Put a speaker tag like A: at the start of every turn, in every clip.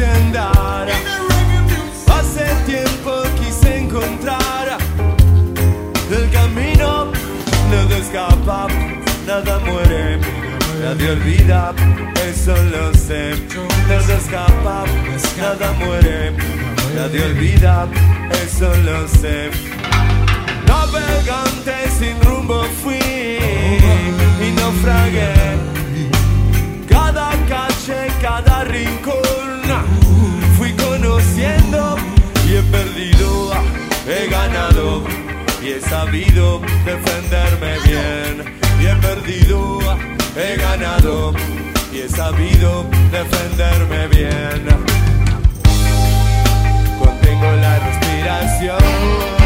A: a andar. Hace tiempo quise encontrar el camino, nada escapa, nada muere, nadie olvida, eso lo sé. Nada escapa, nada muere, nadie olvida, eso lo sé. Navegante sin rumbo fui y naufragué. Cada calle, cada rincón perdido, he ganado y he sabido defenderme bien. Y he perdido, he ganado y he sabido defenderme bien. Contengo la respiración.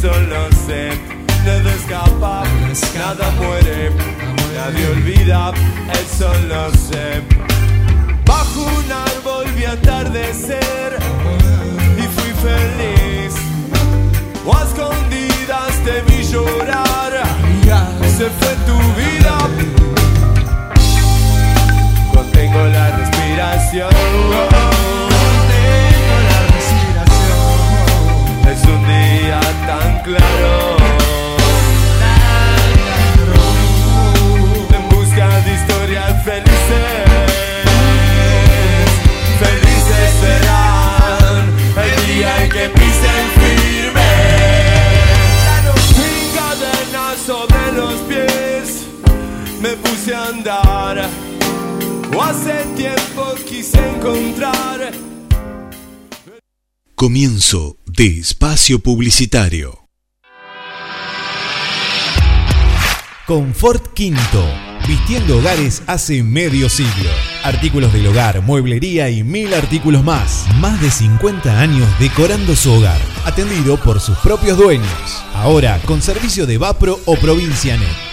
A: Eso lo sé. Nada escapa, nada muere, nadie olvida, eso lo sé. Bajo un árbol vi atardecer y fui feliz. O a escondidas te vi llorar. Se fue tu vida. Contengo la respiración. Es un día tan claro. En busca de historias felices. Felices serán el día en que pisen firme. Sin cadenas sobre los pies, me puse a andar. O hace tiempo quise encontrar.
B: Comienzo de espacio publicitario.
C: Confort Quinto. Vistiendo hogares hace medio siglo. Artículos del hogar, mueblería y mil artículos más. Más de 50 años decorando su hogar. Atendido por sus propios dueños. Ahora con servicio de Vapro o Provincianet.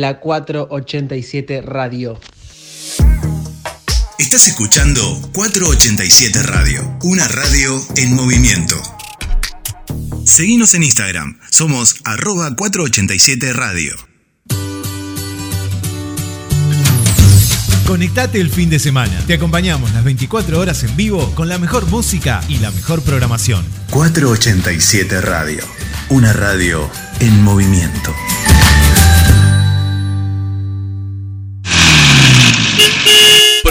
D: la 487 Radio.
B: Estás escuchando 487 Radio, una radio en movimiento. Seguinos en Instagram, somos arroba 487 Radio.
C: Conectate el fin de semana. Te acompañamos las 24 horas en vivo con la mejor música y la mejor programación.
B: 487 Radio, una radio en movimiento.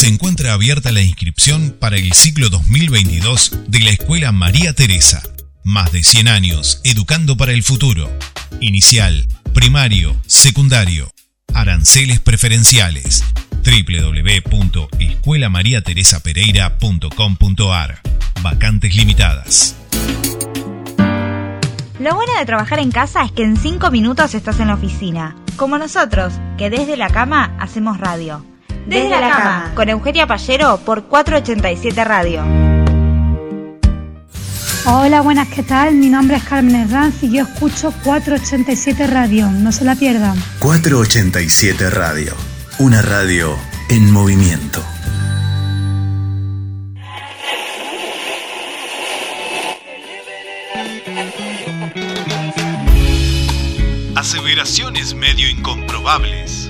B: Se encuentra abierta la inscripción para el ciclo 2022 de la Escuela María Teresa. Más de 100 años educando para el futuro. Inicial, primario, secundario. Aranceles preferenciales. www.escuelamariateresapereira.com.ar Vacantes limitadas.
E: Lo bueno de trabajar en casa es que en 5 minutos estás en la oficina, como nosotros, que desde la cama hacemos radio. Desde la cama, con Eugenia Pallero por 487 Radio.
F: Hola, buenas, ¿qué tal? Mi nombre es Carmen Herranz y yo escucho 487 Radio. No se la pierdan.
B: 487 Radio. Una radio en movimiento. Aseveraciones medio incomprobables.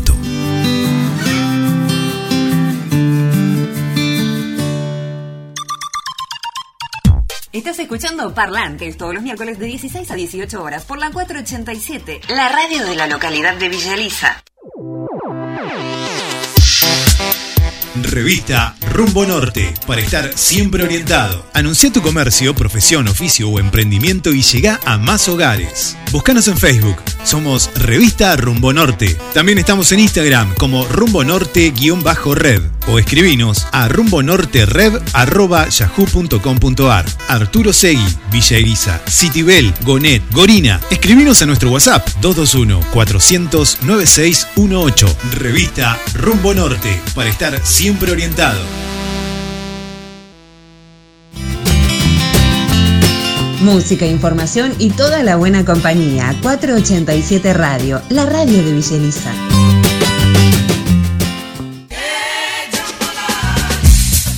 G: Estás escuchando Parlantes todos los miércoles de 16 a 18 horas por la 487, la radio de la localidad de Villa Elisa.
B: Revista Rumbo Norte, para estar siempre orientado. Anuncia tu comercio, profesión, oficio o emprendimiento y llega a más hogares. Búscanos en Facebook, somos Revista Rumbo Norte. También estamos en Instagram como Rumbo Norte-Red o escribinos a rumbonortered.yahoo.com.ar. Arturo Segui, Villa Elisa, Citibel, Gonet, Gorina. Escribinos a nuestro WhatsApp 221-400-9618. Revista Rumbo Norte, para estar siempre orientado.
G: Música, información y toda la buena compañía. 487 Radio, la radio de Villa Elisa.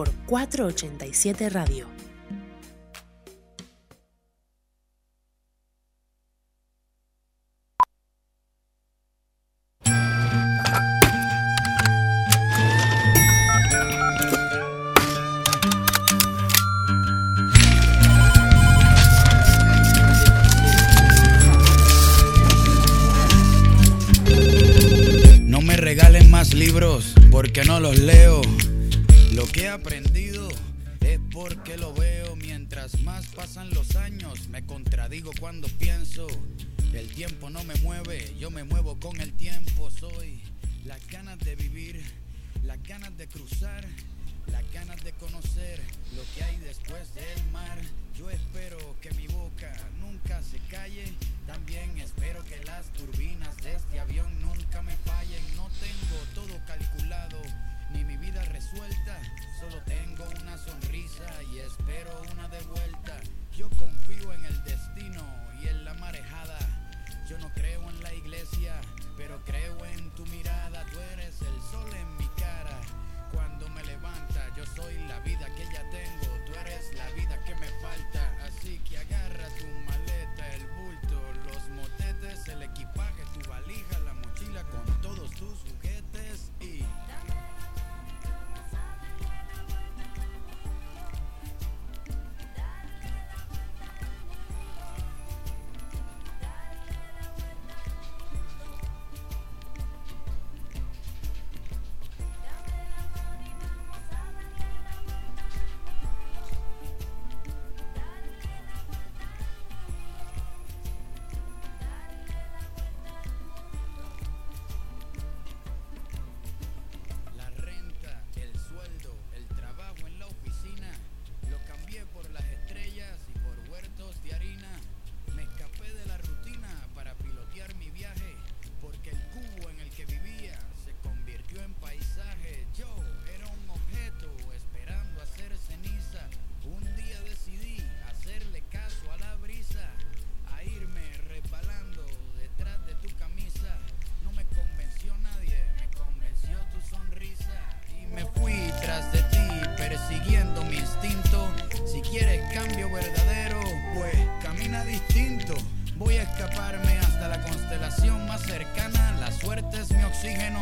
H: por 487 Radio.
I: No me regalen más libros porque no los leo. Lo que he aprendido es porque lo veo. Mientras más pasan los años, me contradigo cuando pienso. El tiempo no me mueve, yo me muevo con el tiempo. Soy las ganas de vivir, las ganas de cruzar, las ganas de conocer lo que hay después del mar. Yo espero que mi boca nunca se calle. También espero que las turbinas de este avión nunca me fallen. No tengo todo calculado ni mi vida resuelta. Solo tengo una sonrisa y espero una de vuelta. Yo confío en el destino y en la marejada. Yo no creo en la iglesia, pero creo en tu mirada. Tú eres el sol en mi cara. Cuando me levanta, yo soy la
E: vida que ya tengo. Tú eres la vida que me falta. Así que agarra tu maleta, el bulto, los motetes, el equipaje, tu valija, la mochila con todos tus juguetes y... oxígeno,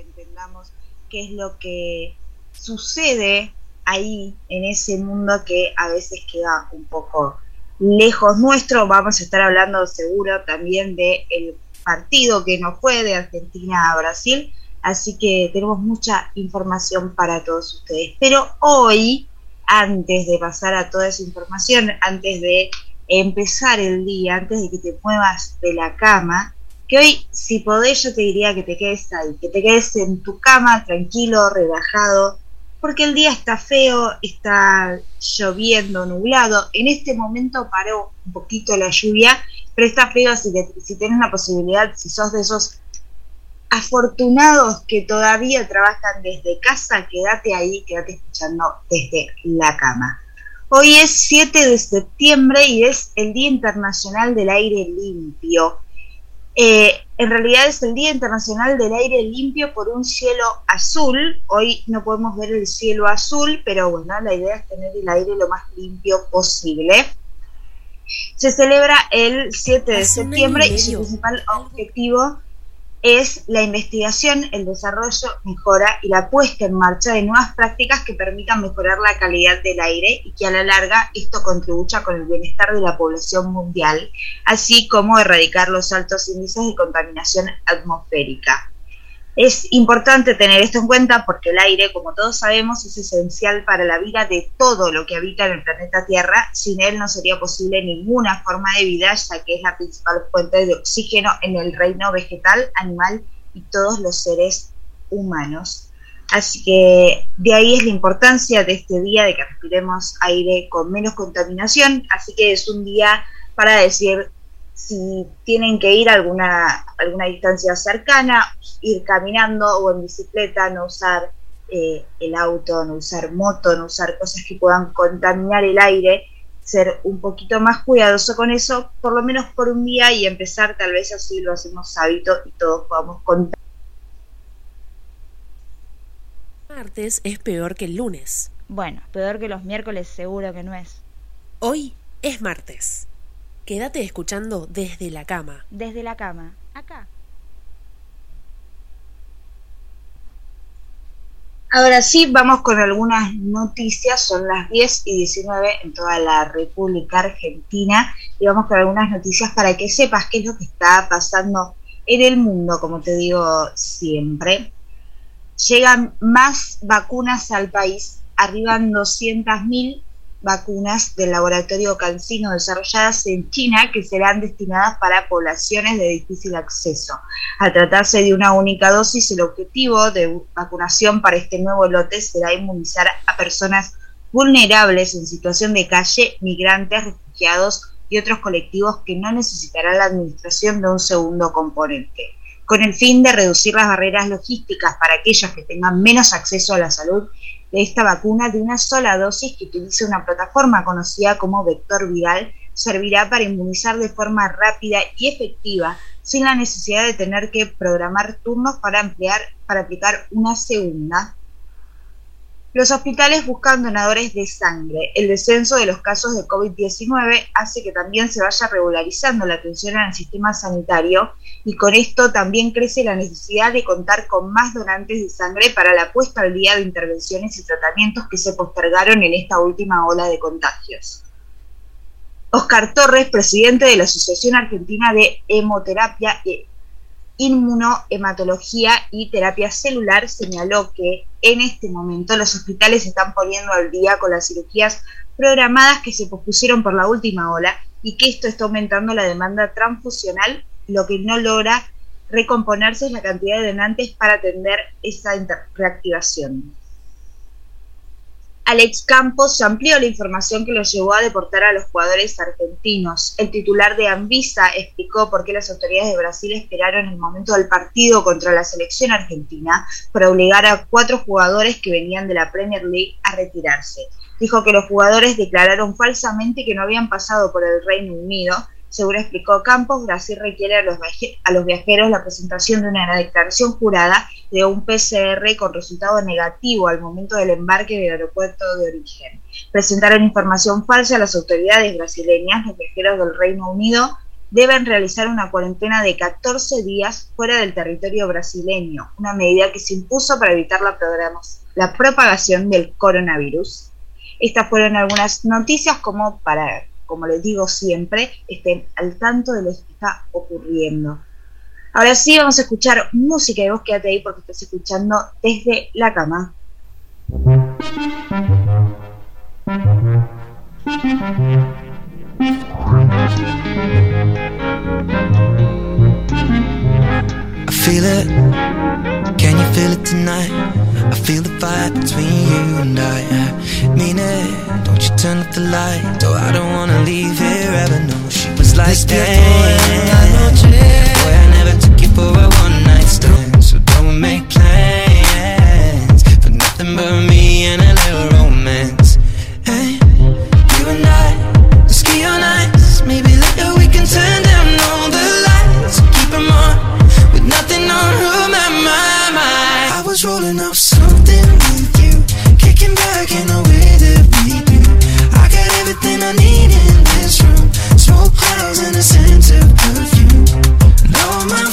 E: entendamos qué es lo que sucede ahí en ese mundo que a veces queda un poco lejos nuestro. Vamos a estar hablando seguro también del el partido que nos fue de Argentina a Brasil. Así que tenemos mucha información para todos ustedes. Pero hoy, antes de pasar a toda esa información, antes de empezar el día, antes de que te muevas de la cama, que hoy, si podés, yo te diría que te quedes ahí, que te quedes en tu cama, tranquilo, relajado, porque el día está feo, está lloviendo, nublado. En este momento paró un poquito la lluvia, pero está feo si, te, si tienes la posibilidad, si sos de esos afortunados que todavía trabajan desde casa, quédate ahí, quédate escuchando desde la cama. Hoy es 7 de septiembre y es el Día Internacional del Aire Limpio. Eh, en realidad es el Día Internacional del Aire Limpio por un cielo azul. Hoy no podemos ver el cielo azul, pero bueno, la idea es tener el aire lo más limpio posible. Se celebra el 7 de septiembre y su principal objetivo es la investigación, el desarrollo, mejora y la puesta en marcha de nuevas prácticas que permitan mejorar la calidad del aire y que a la larga esto contribuya con el bienestar de la población mundial, así como erradicar los altos índices de contaminación atmosférica. Es importante tener esto en cuenta porque el aire, como todos sabemos, es esencial para la vida de todo lo que habita en el planeta Tierra. Sin él no sería posible ninguna forma de vida, ya que es la principal fuente de oxígeno en el reino vegetal, animal y todos los seres humanos. Así que de ahí es la importancia de este día, de que respiremos aire con menos contaminación. Así que es un día para decir si tienen que ir a alguna, alguna distancia cercana, ir caminando o en bicicleta, no usar eh, el auto, no usar moto, no usar cosas que puedan contaminar el aire, ser un poquito más cuidadoso con eso, por lo menos por un día y empezar tal vez así lo hacemos hábito y todos podamos contar.
H: Martes es peor que el lunes.
E: Bueno, peor que los miércoles seguro que no es.
H: Hoy es martes. Quédate escuchando desde la cama.
E: Desde la cama, acá. Ahora sí, vamos con algunas noticias. Son las 10 y 19 en toda la República Argentina. Y vamos con algunas noticias para que sepas qué es lo que está pasando en el mundo, como te digo siempre. Llegan más vacunas al país, arriban 200.000 vacunas del laboratorio Cancino desarrolladas en China que serán destinadas para poblaciones de difícil acceso. Al tratarse de una única dosis, el objetivo de vacunación para este nuevo lote será inmunizar a personas vulnerables en situación de calle, migrantes, refugiados y otros colectivos que no necesitarán la administración de un segundo componente, con el fin de reducir las barreras logísticas para aquellos que tengan menos acceso a la salud esta vacuna de una sola dosis que utilice una plataforma conocida como vector viral servirá para inmunizar de forma rápida y efectiva sin la necesidad de tener que programar turnos para ampliar para aplicar una segunda los hospitales buscan donadores de sangre. El descenso de los casos de COVID-19 hace que también se vaya regularizando la atención al sistema sanitario y con esto también crece la necesidad de contar con más donantes de sangre para la puesta al día de intervenciones y tratamientos que se postergaron en esta última ola de contagios. Oscar Torres, presidente de la Asociación Argentina de Hemoterapia e Inmunohematología y Terapia Celular, señaló que en este momento los hospitales están poniendo al día con las cirugías programadas que se pospusieron por la última ola y que esto está aumentando la demanda transfusional, lo que no logra recomponerse es la cantidad de donantes para atender esa reactivación. Alex Campos amplió la información que lo llevó a deportar a los jugadores argentinos. El titular de Anvisa explicó por qué las autoridades de Brasil esperaron el momento del partido contra la selección argentina para obligar a cuatro jugadores que venían de la Premier League a retirarse. Dijo que los jugadores declararon falsamente que no habían pasado por el Reino Unido según explicó Campos, Brasil requiere a los, viajeros la presentación de una declaración jurada de un PCR con resultado negativo al momento del embarque del aeropuerto de origen. Presentaron información falsa a las autoridades brasileñas. Los viajeros del Reino Unido deben realizar una cuarentena de 14 días fuera del territorio brasileño, una medida que se impuso para evitar la, la propagación del coronavirus. Estas fueron algunas noticias como para como les digo siempre, estén al tanto de lo que está ocurriendo. Ahora sí, vamos a escuchar música y vos quédate ahí porque estás escuchando desde la cama.
J: Feel it. Can you feel it tonight? I feel the fire between you and I. I mean it. Don't you turn up the light. Oh, I don't wanna leave here ever. No, she was like that. Boy, I never took you for a one night stand. So don't make plans for nothing but me and a little romance. Hey, you and I, let's ski on ice. Maybe later we can turn with on who my mind. I was rolling up something with you, kicking back in a way that we do. I got everything I need in this room. Smoke clouds and a scent of perfume. All my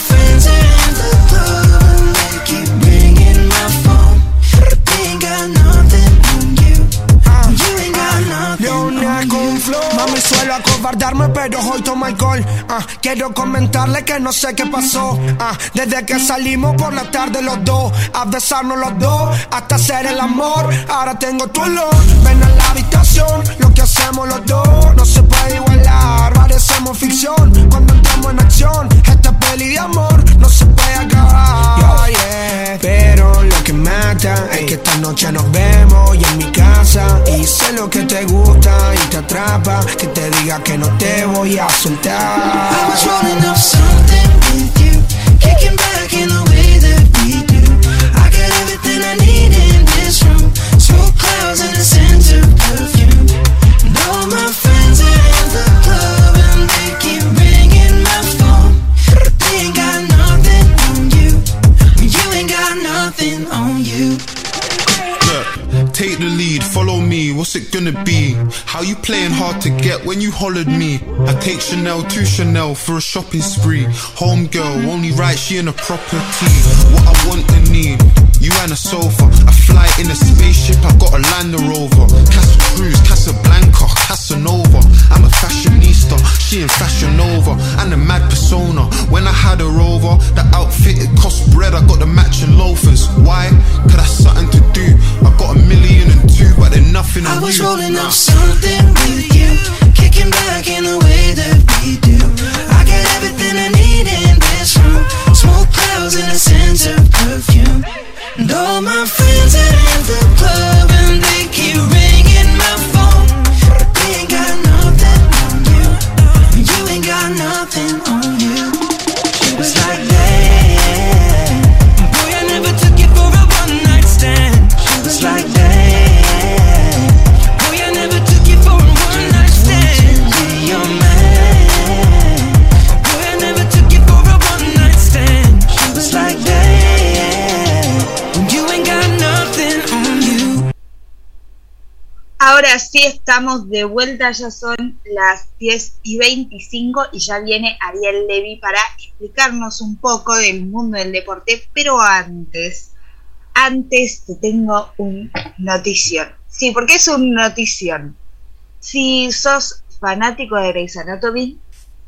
K: pero hoy tomo alcohol. Ah, quiero comentarle que no sé qué pasó. Ah, desde que salimos por la tarde los dos, a besarnos los dos, hasta hacer el amor. Ahora tengo tu olor. Ven a la habitación, lo que hacemos los dos no se puede igualar. Parecemos ficción cuando entramos en acción. Esta peli de amor no se puede acabar. Yeah, Pero lo que mata es que esta noche nos vemos y en mi casa. Y sé lo que te gusta y te atrapa. Que te diga que no te voy a soltar.
J: I was rolling up something with you, kicking back in the
L: what's it gonna be? How you playing hard to get when you hollered me? I take Chanel to Chanel for a shopping spree. Home girl, only right, she in a property. What I want and need, you and a sofa. I fly in a spaceship, I got a Land Rover. Casa Cruz, Casablanca, Casanova. I'm a fashionista, she in Fashion Nova. And a mad persona, when I had her over, the outfit it cost bread, I got the matching loafers. Why? Cause that's something to do. I got a million and two, but they're nothing
J: I was rolling up something with you, kicking back in the way that we do. I got everything I need in this room. Smoke clouds and a scent of perfume. And all my friends are in the club and they
E: estamos de vuelta, ya son las 10 y 25 y ya viene Ariel Levy para explicarnos un poco del mundo del deporte, pero antes, antes te tengo un notición. Sí, porque es un notición. Si sos fanático de Grey's Anatomy,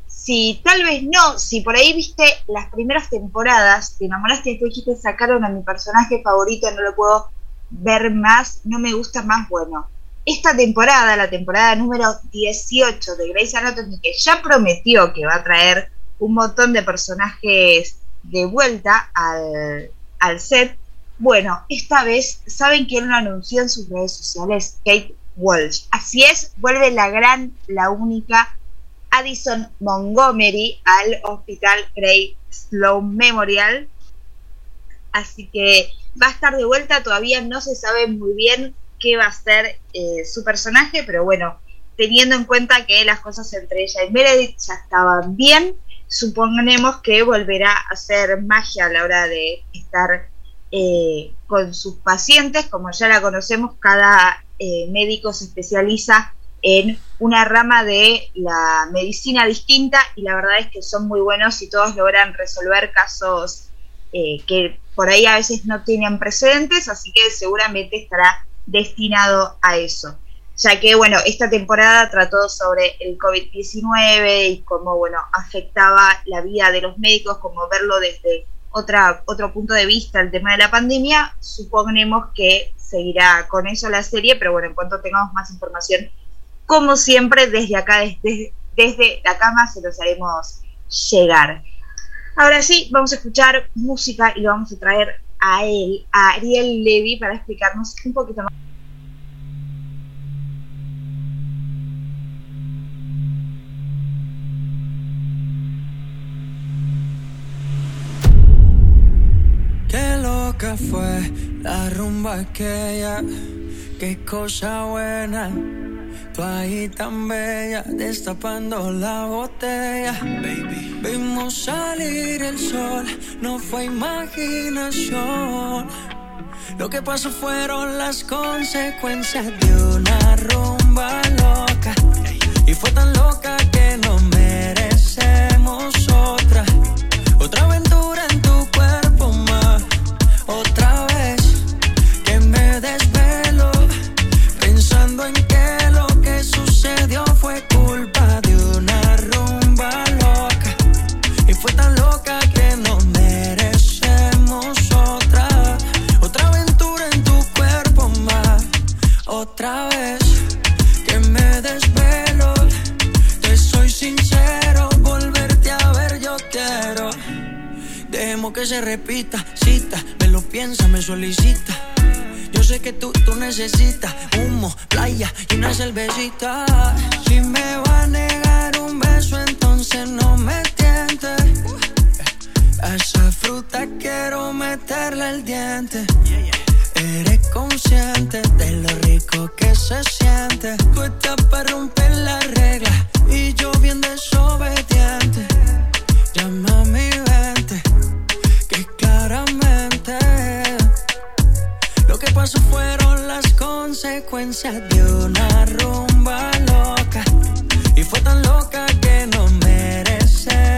E: si tal vez no, si por ahí viste las primeras temporadas, te enamoraste y después dijiste sacaron a mi personaje favorito, no lo puedo ver más, no me gusta más, bueno. Esta temporada, la temporada número 18 de Grey's Anatomy, que ya prometió que va a traer un montón de personajes de vuelta al, al set, bueno, esta vez, ¿saben quién lo anunció en sus redes sociales? Kate Walsh. Así es, vuelve la gran, la única Addison Montgomery al Hospital Grey Sloan Memorial. Así que va a estar de vuelta, todavía no se sabe muy bien qué va a ser eh, su personaje, pero bueno, teniendo en cuenta que las cosas entre ella y Meredith ya estaban bien, suponemos que volverá a hacer magia a la hora de estar eh, con sus pacientes, como ya la conocemos, cada eh, médico se especializa en una rama de la medicina distinta y la verdad es que son muy buenos y todos logran resolver casos eh, que por ahí a veces no tienen precedentes, así que seguramente estará destinado a eso. Ya que, bueno, esta temporada trató sobre el COVID-19 y cómo, bueno, afectaba la vida de los médicos, como verlo desde otra, otro punto de vista el tema de la pandemia, suponemos que seguirá con eso la serie, pero bueno, en cuanto tengamos más información, como siempre, desde acá, desde, desde la cama, se los haremos llegar. Ahora sí, vamos a escuchar música y lo vamos a traer a él, a Ariel Levy, para explicarnos un poquito más.
M: Qué loca fue la rumba aquella, qué cosa buena. Tú ahí tan bella, destapando la botella. Baby. Vimos salir el sol, no fue imaginación. Lo que pasó fueron las consecuencias de una rumba loca. Y fue tan loca que no merecemos otra. Otra aventura en tu cuerpo más. Otra vez que me desvelo. Pensando en culpa de una rumba loca. Y fue tan loca que no merecemos otra. Otra aventura en tu cuerpo más. Otra vez que me desvelo. Te soy sincero, volverte a ver yo quiero. Dejemos que se repita, cita, me lo piensa, me solicita. Sé que tú, tú necesitas humo, playa y una cervecita. Si me va a negar un beso, entonces no me tiente. A esa fruta quiero meterle el diente. Eres consciente de lo rico que se siente. Tú estás para romper la regla y yo bien desobediente. Llama pasó fueron las consecuencias de una rumba loca. Y fue tan loca que no merecemos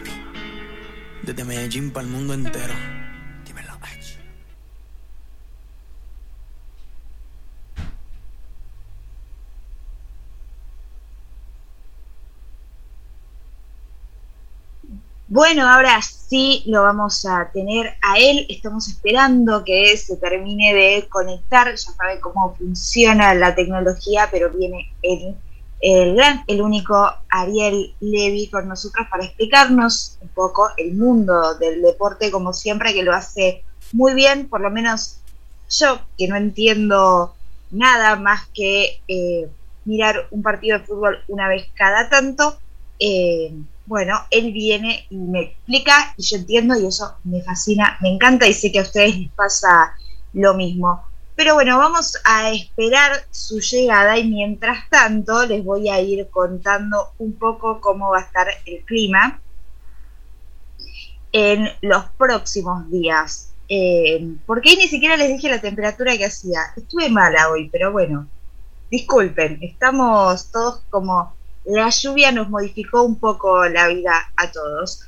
M: Desde Medellín para el mundo entero. Dímelo,
E: Bueno, ahora sí lo vamos a tener a él. Estamos esperando que se termine de conectar. Ya sabe cómo funciona la tecnología, pero viene él el gran, el único Ariel Levy con nosotros para explicarnos un poco el mundo del deporte, como siempre, que lo hace muy bien, por lo menos yo, que no entiendo nada más que eh, mirar un partido de fútbol una vez cada tanto. Eh, bueno, él viene y me explica y yo entiendo y eso me fascina, me encanta y sé que a ustedes les pasa lo mismo. Pero bueno, vamos a esperar su llegada y mientras tanto les voy a ir contando un poco cómo va a estar el clima en los próximos días. Eh, porque ni siquiera les dije la temperatura que hacía. Estuve mala hoy, pero bueno, disculpen, estamos todos como la lluvia nos modificó un poco la vida a todos.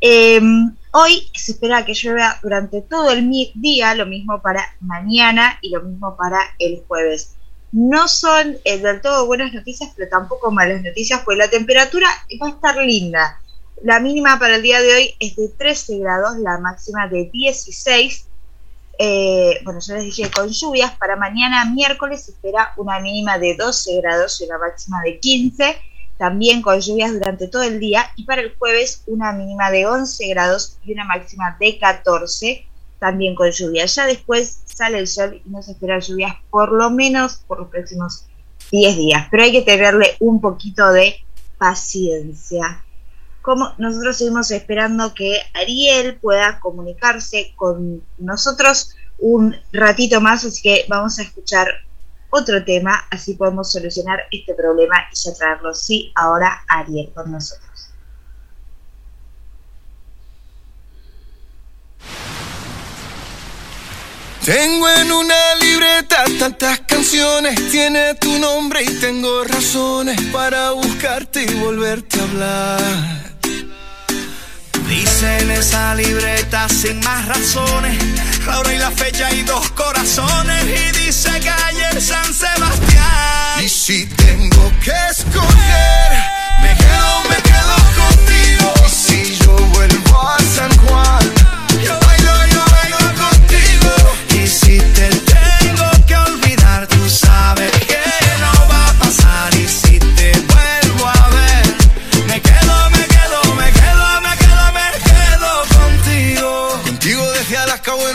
E: Em, hoy se espera que llueva durante todo el día, lo mismo para mañana y lo mismo para el jueves. No son eh, del todo buenas noticias, pero tampoco malas noticias, pues la temperatura va a estar linda. La mínima para el día de hoy es de 13 grados, la máxima de 16 eh, bueno, ya les dije con lluvias, para mañana miércoles se espera una mínima de 12 grados y una máxima de 15, también con lluvias durante todo el día, y para el jueves una mínima de 11 grados y una máxima de 14, también con lluvias. Ya después sale el sol y no se espera lluvias por lo menos por los próximos 10 días, pero hay que tenerle un poquito de paciencia como nosotros seguimos esperando que Ariel pueda comunicarse con nosotros un ratito más, así que vamos a escuchar otro tema, así podemos solucionar este problema y ya traerlo, sí, ahora Ariel con nosotros.
N: Tengo en una libreta tantas canciones, tiene tu nombre y tengo razones para buscarte y volverte a hablar. Dice en esa libreta sin más razones, la hora y la fecha y dos corazones. Y dice calle San Sebastián. Y si tengo que escoger, me quedo, me quedo contigo. Si yo vuelvo a San Juan, yo bailo, yo bailo contigo. Y si te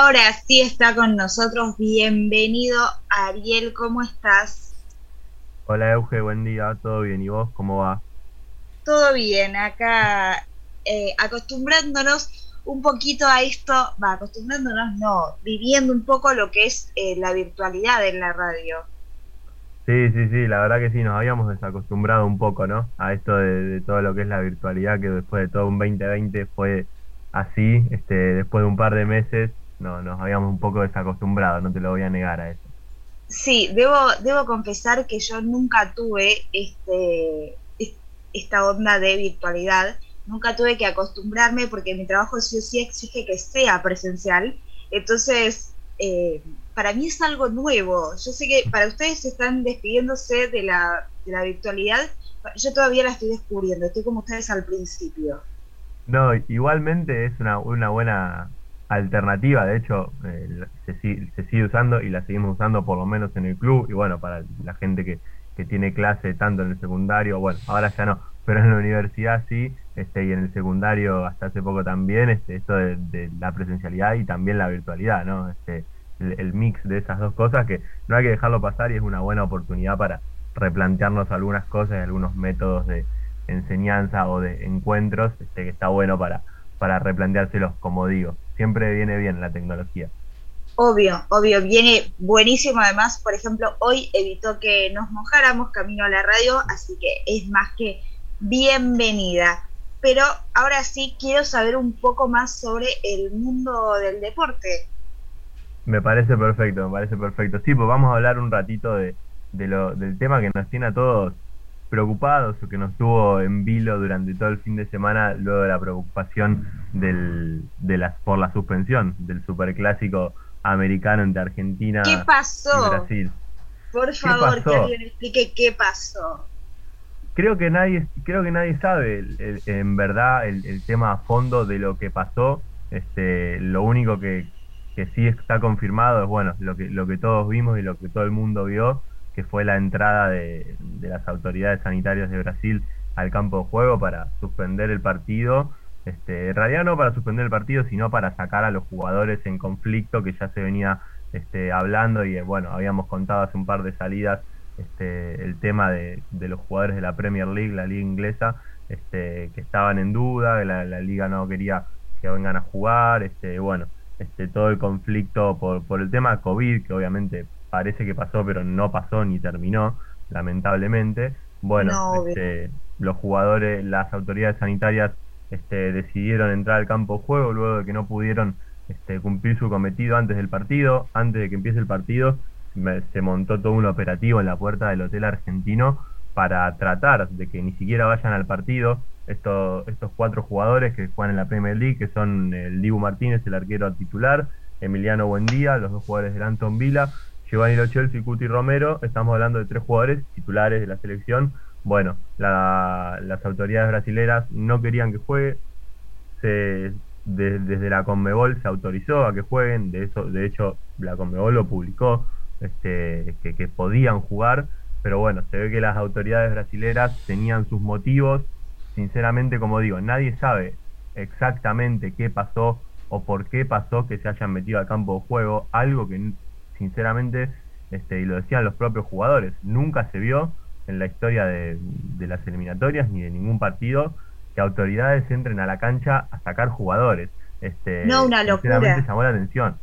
E: Ahora sí está con nosotros. Bienvenido, Ariel, ¿cómo estás?
O: Hola Euge, buen día, ¿todo bien? ¿Y vos cómo va?
E: Todo bien, acá eh, acostumbrándonos un poquito a esto, va, acostumbrándonos no, viviendo un poco lo que es eh, la virtualidad en la radio.
O: Sí, sí, sí, la verdad que sí, nos habíamos desacostumbrado un poco, ¿no? A esto de, de todo lo que es la virtualidad, que después de todo un 2020 fue así, este, después de un par de meses, no, nos habíamos un poco desacostumbrado, no te lo voy a negar a eso.
E: Sí, debo, debo confesar que yo nunca tuve este, es- esta onda de virtualidad, nunca tuve que acostumbrarme porque mi trabajo sí o sí exige que sea presencial, entonces eh, para mí es algo nuevo. Yo sé que para ustedes están despidiéndose de la, de la virtualidad, yo todavía la estoy descubriendo, estoy como ustedes al principio.
O: No, igualmente es una, una buena alternativa, de hecho eh, se, se sigue usando y la seguimos usando por lo menos en el club y bueno, para la gente que, que tiene clase tanto en el secundario, bueno, ahora ya no, pero en la universidad sí, este, y en el secundario hasta hace poco también, este, esto de, la presencialidad y también la virtualidad, ¿no? Este, el, el mix de esas dos cosas que no hay que dejarlo pasar y es una buena oportunidad para replantearnos algunas cosas algunos métodos de enseñanza o de encuentros este, que está bueno para, para replanteárselos, como digo. Siempre viene bien la tecnología.
E: Obvio, obvio, viene buenísimo además, por ejemplo, hoy evitó que nos mojáramos camino a la radio, así que es más que bienvenida. Pero ahora sí quiero saber un poco más sobre el mundo del deporte.
O: Me parece perfecto, me parece perfecto. Sí, pues vamos a hablar un ratito de, de lo, del tema que nos tiene a todos preocupados o que nos tuvo en vilo durante todo el fin de semana luego de la preocupación del, de las, por la suspensión del superclásico americano entre Argentina
E: ¿Qué
O: y
E: pasó?
O: Brasil.
E: Por favor, que alguien explique qué pasó.
O: creo que nadie creo que nadie sabe el- el- en verdad el, el tema a fondo de lo que pasó este lo único que, que sí está confirmado es bueno lo que lo que todos vimos y lo que todo el mundo vio que fue la entrada de, las autoridades sanitarias de Brasil al campo de juego para suspender el partido. Este en realidad no para suspender el partido sino para sacar a los jugadores en conflicto que ya se venía este hablando y bueno habíamos contado hace un par de salidas este, el tema de, de los jugadores de la Premier League, la liga inglesa, este, que estaban en duda, que la, la liga no quería que vengan a jugar, este, bueno, este, todo el conflicto por, por el tema COVID, que obviamente parece que pasó, pero no pasó ni terminó, lamentablemente. Bueno,
E: No,
O: este, los jugadores, las autoridades sanitarias este, decidieron entrar al campo de juego luego de que no pudieron este, cumplir su cometido antes del partido, antes de que empiece el partido, me- se montó todo un operativo en la puerta del hotel argentino para tratar de que ni siquiera vayan al partido estos, estos cuatro jugadores que juegan en la Premier League, que son el Dibu Martínez, el arquero titular, Emiliano Buendía, los dos jugadores del Anton Villa, Giovanni Lo Celso Cuti Romero. Estamos hablando de tres jugadores titulares de la selección. Bueno, la- las autoridades brasileras no querían que juegue, se, de- desde la Conmebol se autorizó a que jueguen, de eso, de hecho la Conmebol lo publicó, este, que, que podían jugar, pero bueno, se ve que las autoridades brasileras tenían sus motivos, sinceramente como digo, nadie sabe exactamente qué pasó o por qué pasó que se hayan metido al campo de juego, algo que sinceramente, este, y lo decían los propios jugadores, nunca se vio en la historia de, de las eliminatorias ni de ningún partido que autoridades entren a la cancha a sacar jugadores. Este,
E: No, una locura.
O: Llamó la atención.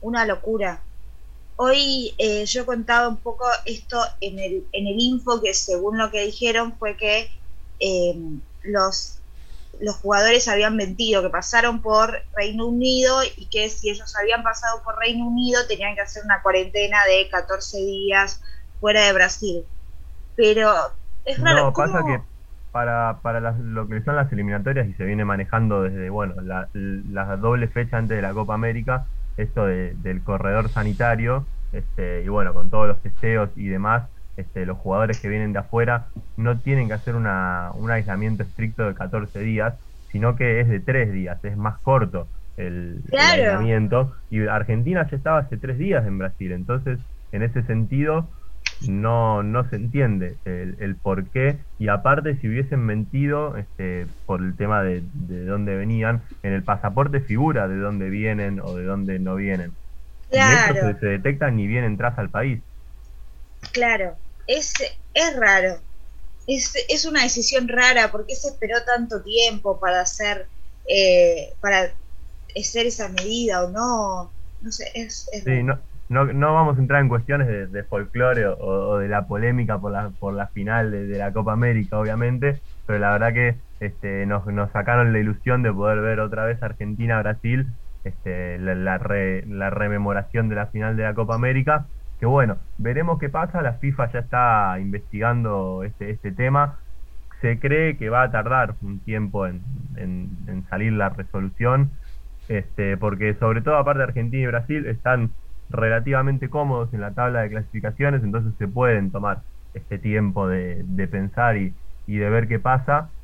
E: Una locura. Hoy eh, yo contaba un poco esto en el, en el info que según lo que dijeron fue que eh, los, los jugadores habían mentido, que pasaron por Reino Unido y que si ellos habían pasado por Reino Unido tenían que hacer una cuarentena de 14 días fuera de Brasil. Pero es raro.
O: No,
E: ¿cómo?
O: pasa que para, para las- lo que son las eliminatorias y se viene manejando desde, bueno, la, la doble fecha antes de la Copa América, esto de- del corredor sanitario, este, y bueno, con todos los testeos y demás, este, los jugadores que vienen de afuera no tienen que hacer una, un aislamiento estricto de 14 días, sino que es de 3 días, es más corto el, aislamiento. Y Argentina ya estaba hace 3 días en Brasil, entonces, en ese sentido, no, no se entiende el, el por qué y aparte si hubiesen mentido este, por el tema de, de dónde venían, en el pasaporte figura de dónde vienen o de dónde no vienen.
E: Claro.
O: Y esto se, se detecta ni bien entras al país.
E: Claro, es, es raro. Es, es una decisión rara porque se esperó tanto tiempo para hacer eh, para hacer esa medida o no. No sé, es,
O: Sí, no, no, no vamos a entrar en cuestiones de, folclore o, de la polémica por la, por la final de, de la Copa América, obviamente, pero la verdad que este, nos, nos sacaron la ilusión de poder ver otra vez Argentina-Brasil, este, la, la, re- la rememoración de la final de la Copa América, bueno, veremos qué pasa, la FIFA ya está investigando este, este tema, se cree que va a tardar un tiempo en, en- en salir la resolución, este, porque sobre todo aparte Argentina y Brasil están relativamente cómodos en la tabla de clasificaciones, entonces se pueden tomar este tiempo de, de pensar y, y de ver qué pasa.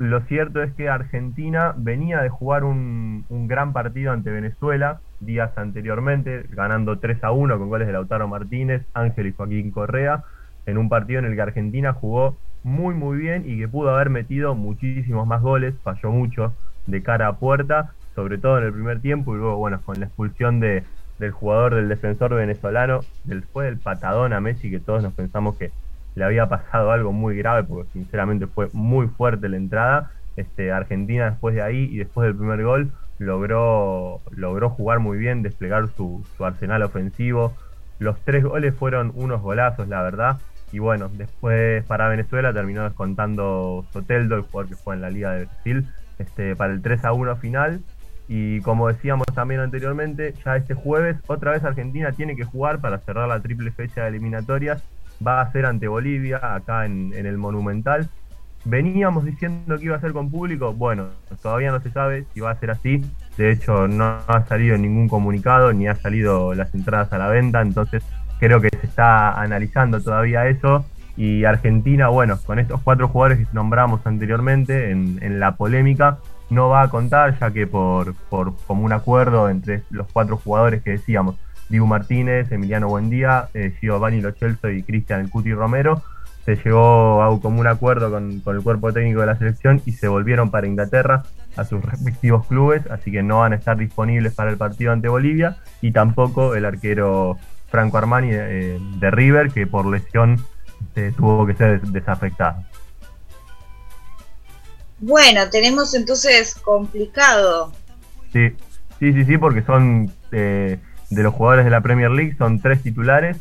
O: Lo cierto es que Argentina venía de jugar un, un gran partido ante Venezuela días anteriormente, ganando 3 a 1 con goles de Lautaro Martínez, Ángel y Joaquín Correa, en un partido en el que Argentina jugó muy muy bien y que pudo haber metido muchísimos más goles, falló mucho de cara a puerta, sobre todo en el primer tiempo y luego bueno, con la expulsión de, del jugador del defensor venezolano, del, fue del patadón a Messi que todos nos pensamos que le había pasado algo muy grave porque sinceramente fue muy fuerte la entrada. Este, Argentina después de ahí y después del primer gol logró, logró jugar muy bien, desplegar su, su arsenal ofensivo. Los tres goles fueron unos golazos, la verdad. Y bueno, después para Venezuela terminó descontando Soteldo, el jugador que fue en la Liga de Brasil, este, para el 3 a 1 final. Y como decíamos también anteriormente, ya este jueves otra vez Argentina tiene que jugar para cerrar la triple fecha de eliminatorias. Va a ser ante Bolivia, acá en, el Monumental. Veníamos diciendo que iba a ser con público, bueno, todavía no se sabe si va a ser así. De hecho, no ha salido ningún comunicado ni ha salido las entradas a la venta, entonces creo que se está analizando todavía eso. Y Argentina, bueno, con estos cuatro jugadores que nombramos anteriormente en, en la polémica, no va a contar, ya que por, por como un acuerdo entre los cuatro jugadores que decíamos, Dibu Martínez, Emiliano Buendía, eh, Giovanni Lo Celso y Cristian El Cuti Romero, se llegó a un común acuerdo con, con el cuerpo técnico de la selección y se volvieron para Inglaterra a sus respectivos clubes, así que no van a estar disponibles para el partido ante Bolivia y tampoco el arquero Franco Armani eh, de River, que por lesión eh, tuvo que ser des- desafectado.
E: Bueno, tenemos entonces complicado.
O: Sí, sí, sí, sí, porque son eh, de los jugadores de la Premier League, son tres titulares.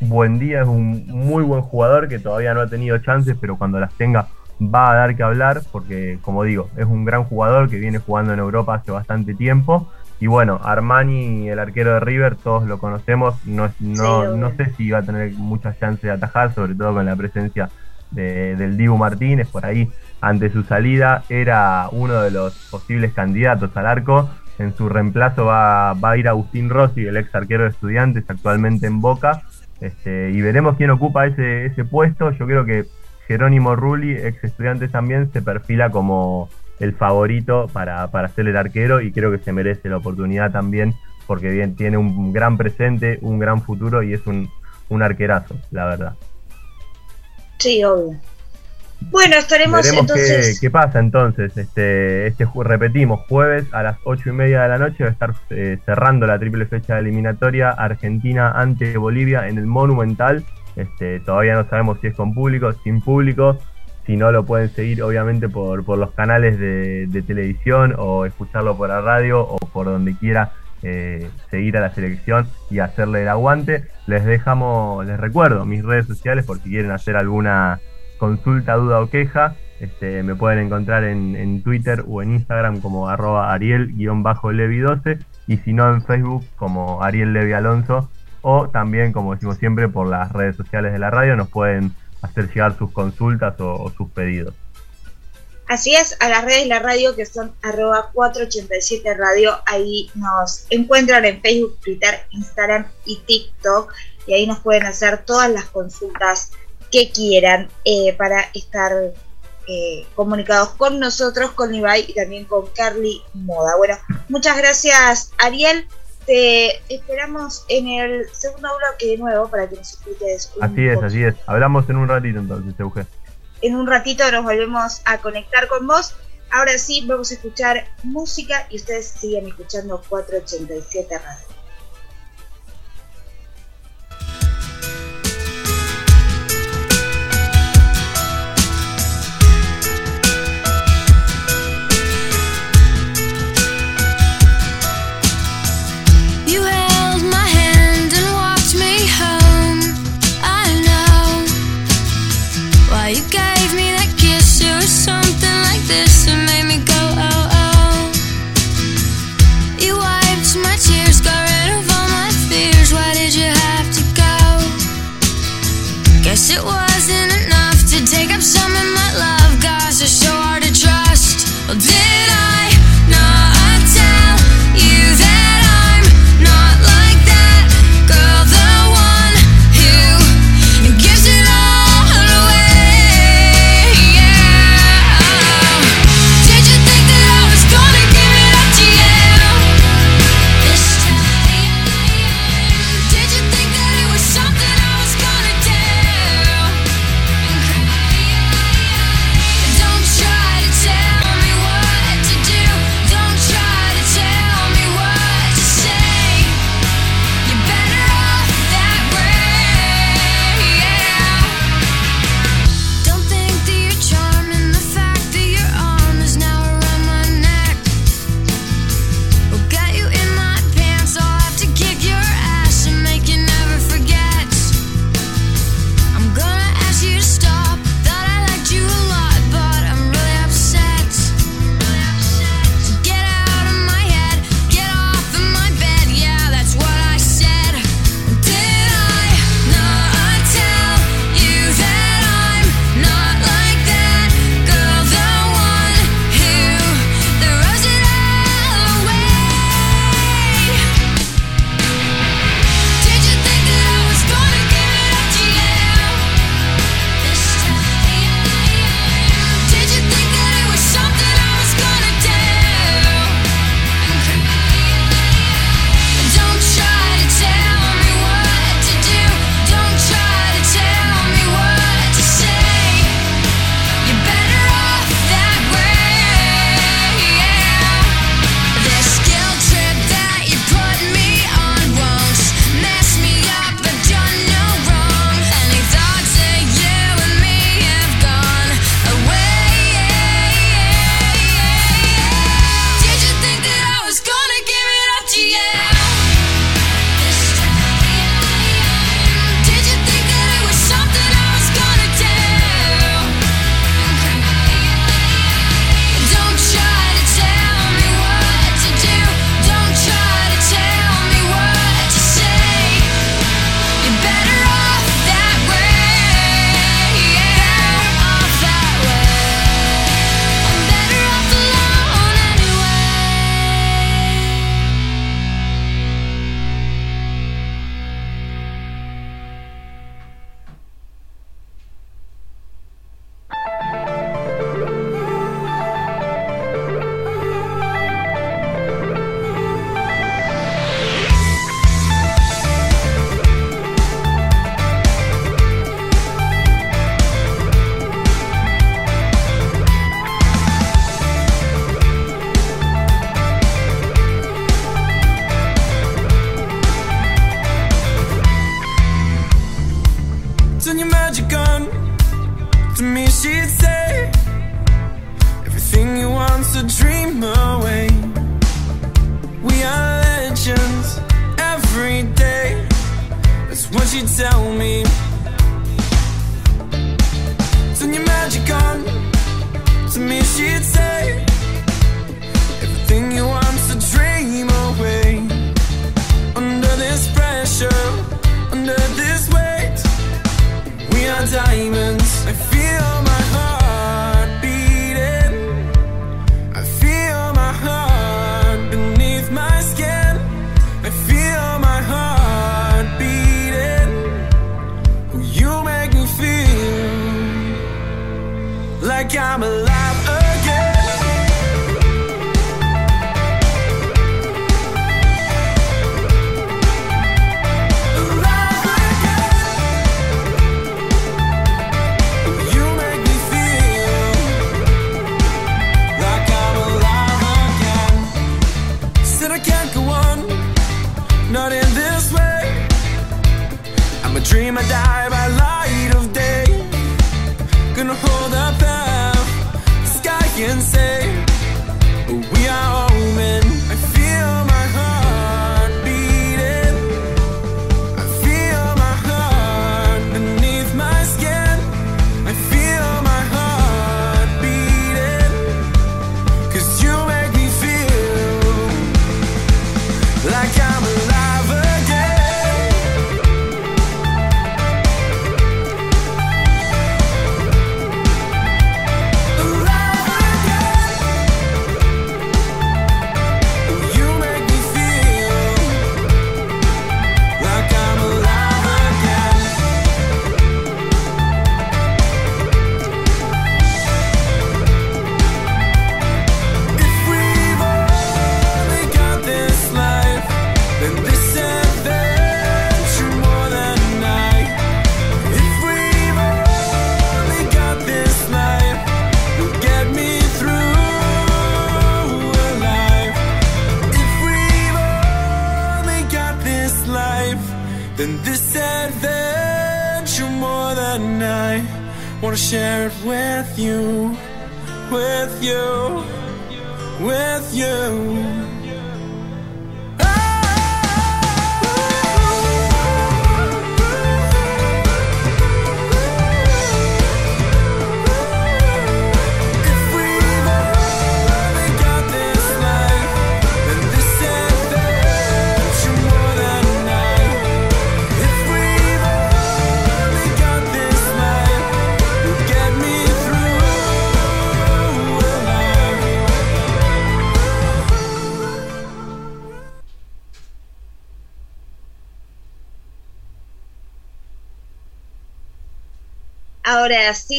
O: Buendía es un muy buen jugador que todavía no ha tenido chances, pero cuando las tenga va a dar que hablar, porque como digo, es un gran jugador que viene jugando en Europa hace bastante tiempo. Y bueno, Armani, el arquero de River, todos lo conocemos, no, no, no sé si va a tener muchas chances de atajar, sobre todo con la presencia de- del Dibu Martínez por ahí ante su salida era uno de los posibles candidatos al arco. En su reemplazo va, va a ir Agustín Rossi, el ex arquero de estudiantes, actualmente en Boca. Este, y veremos quién ocupa ese, ese puesto. Yo creo que Jerónimo Rulli, ex estudiantes también, se perfila como el favorito para, para ser el arquero y creo que se merece la oportunidad también porque bien tiene un gran presente, un gran futuro y es un, un arquerazo, la verdad.
E: Sí, obvio. Bueno, estaremos
O: Veremos
E: entonces.
O: qué, qué pasa entonces. Este, este repetimos, jueves a las ocho y media de la noche va a estar eh, cerrando la triple fecha de eliminatoria Argentina ante Bolivia en el Monumental. Este, todavía no sabemos si es con público, sin público. Si no lo pueden seguir obviamente por, por los canales de, de televisión o escucharlo por la radio o por donde quiera eh, seguir a la selección y hacerle el aguante. Les dejamos, les recuerdo mis redes sociales por si quieren hacer alguna consulta, duda o queja. Este, me pueden encontrar en, Twitter o en Instagram como arroba ariel-levi12 y si no en Facebook como Ariel Levi Alonso o también como decimos siempre por las redes sociales de la radio nos pueden hacer llegar sus consultas o, o sus pedidos.
E: Así es, a las redes de la radio que son arroba 487 radio, ahí nos encuentran en Facebook, Twitter, Instagram y TikTok y ahí nos pueden hacer todas las consultas que quieran eh, para estar eh, comunicados con nosotros, con Ibai y también con Carly Moda. Bueno, muchas gracias Ariel. Te esperamos en el segundo bloque de nuevo para que nos expliques.
O: Así es, así es. Hablamos en un ratito entonces, Euge.
E: En un ratito nos volvemos a conectar con vos. Ahora sí, vamos a escuchar música y ustedes siguen escuchando 487 Radio.
P: this, made me go. Oh, oh. You wiped my tears, got rid of all my fears. Why did you have to go? Guess it wasn't enough to take up some of my love.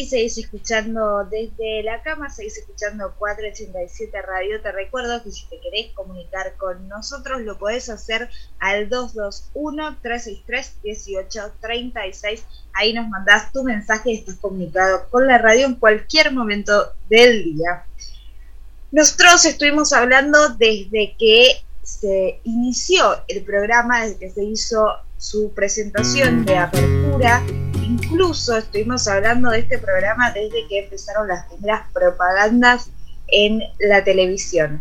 E: Seguís escuchando desde la cama, seguís escuchando 487 Radio. Te recuerdo que si te querés comunicar con nosotros lo podés hacer al 221-363-1836. Ahí nos mandás tu mensaje estás comunicado con la radio en cualquier momento del día. Nosotros estuvimos hablando desde que se inició el programa, desde que se hizo su presentación de apertura. Incluso estuvimos hablando de este programa desde que empezaron las primeras propagandas en la televisión.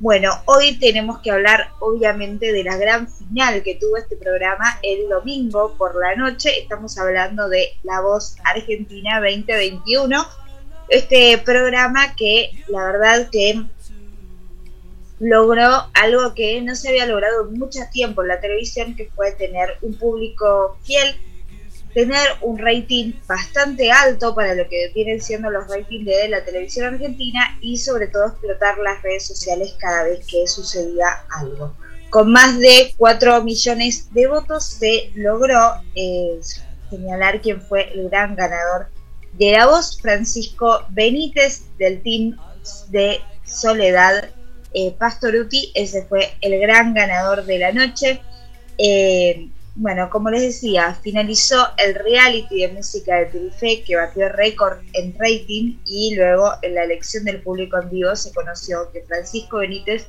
E: Bueno, hoy tenemos que hablar obviamente de la gran final que tuvo este programa el domingo por la noche. Estamos hablando de La Voz Argentina 2021. Este programa que la verdad que logró algo que no se había logrado en mucho tiempo en la televisión, que fue tener un público fiel, tener un rating bastante alto para lo que vienen siendo los ratings de la televisión argentina y sobre todo explotar las redes sociales cada vez que sucedía algo. Con más de 4 millones de votos se logró eh, señalar quién fue el gran ganador de la voz, Francisco Benítez del team de Soledad eh, Pastoruti, ese fue el gran ganador de la noche. Eh, bueno, como les decía, finalizó el reality de música de Telefe que batió récord en rating y luego en la elección del público en vivo se conoció que Francisco Benítez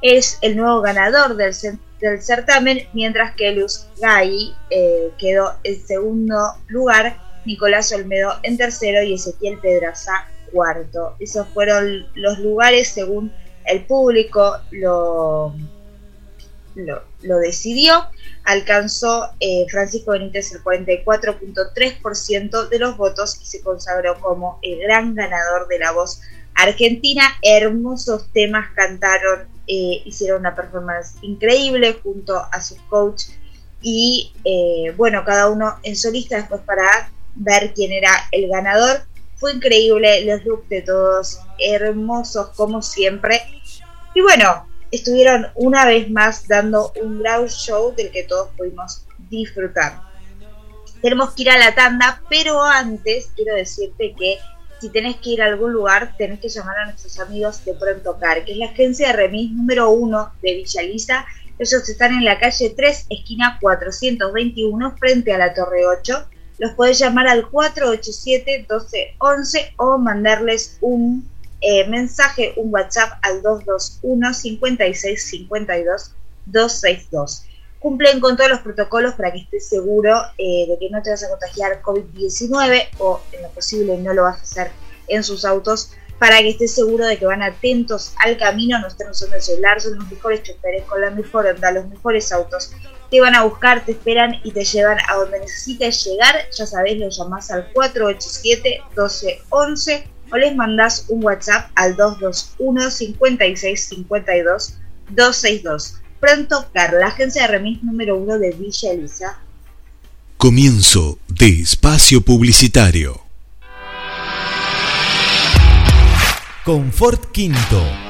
E: es el nuevo ganador del, del certamen, mientras que Luz Gay eh, quedó en segundo lugar, Nicolás Olmedo en tercero y Ezequiel Pedraza cuarto. Esos fueron los lugares según el público lo, lo, decidió. Alcanzó eh, Francisco Benítez el 44.3% de los votos y se consagró como el gran ganador de la voz argentina. Hermosos temas cantaron, eh, hicieron una performance increíble junto a sus coach y eh, bueno, cada uno en solista después para ver quién era el ganador. Fue increíble los looks de todos, hermosos como siempre. Y bueno, estuvieron una vez más dando un gran show del que todos pudimos disfrutar. Tenemos que ir a la tanda, pero antes quiero decirte que si tenés que ir a algún lugar, tenés que llamar a nuestros amigos de Pronto Car, que es la agencia de remis número uno de Villa Lisa. Ellos están en la calle 3, esquina 421, frente a la Torre 8. Los podés llamar al 487-1211 o mandarles un eh, mensaje, un WhatsApp al 221 56 52 262. cumplen con todos los protocolos para que estés seguro eh, de que no te vas a contagiar COVID-19 o en lo posible no lo vas a hacer en sus autos para que estés seguro de que van atentos al camino, no estén usando el celular, son los mejores choferes con la mejor onda, los mejores autos. Te van a buscar, te esperan y te llevan a donde necesites llegar. Ya sabés, lo llamás al 487-1211 o les mandás un WhatsApp al 221 56 52 262. Pronto Car, la agencia de remis número uno de Villa Elisa.
C: Comienzo de espacio publicitario. Confort Quinto.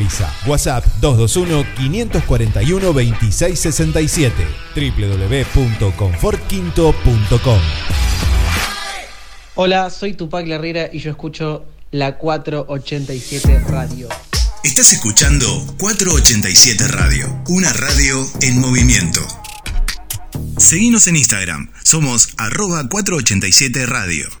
C: WhatsApp 221-541-2667. www.confortquinto.com
D: Hola, soy Tupac Herrera y yo escucho la 487 Radio.
B: Estás escuchando 487 Radio, una radio en movimiento. Seguinos en Instagram, somos arroba 487 Radio.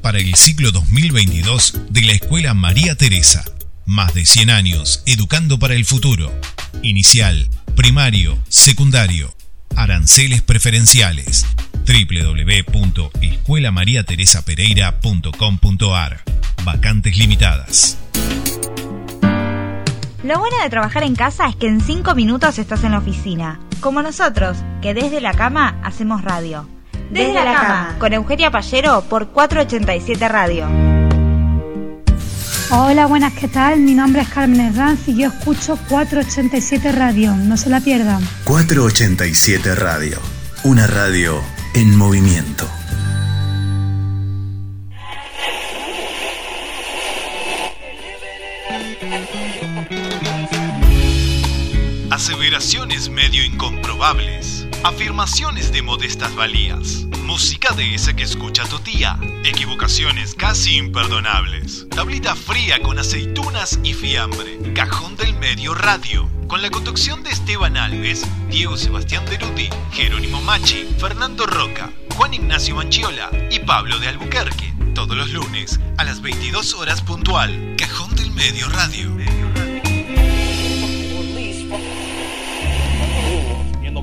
B: para el ciclo 2022 de la Escuela María Teresa. Más de 100 años educando para el futuro. Inicial, primario, secundario. Aranceles preferenciales. www.escuelamariateresapereira.com.ar Vacantes limitadas.
Q: Lo bueno de trabajar en casa es que en 5 minutos estás en la oficina, como nosotros, que desde la cama hacemos radio. Desde, la, cama, con Eugenia Pallero por 487 Radio.
F: Hola, buenas, ¿qué tal? Mi nombre es Carmen Herranz y yo escucho 487 Radio. No se la pierdan.
B: 487 Radio, una radio en movimiento. Aseveraciones medio incomprobables. Afirmaciones de modestas valías. Música de esa que escucha tu tía. Equivocaciones casi imperdonables. Tablita fría con aceitunas y fiambre. Cajón del medio radio. Con la conducción de Esteban Alves, Diego Sebastián Deruti, Jerónimo Machi, Fernando Roca, Juan Ignacio Manchiola y Pablo de Albuquerque. Todos los lunes a las 22 horas puntual. Cajón del medio radio.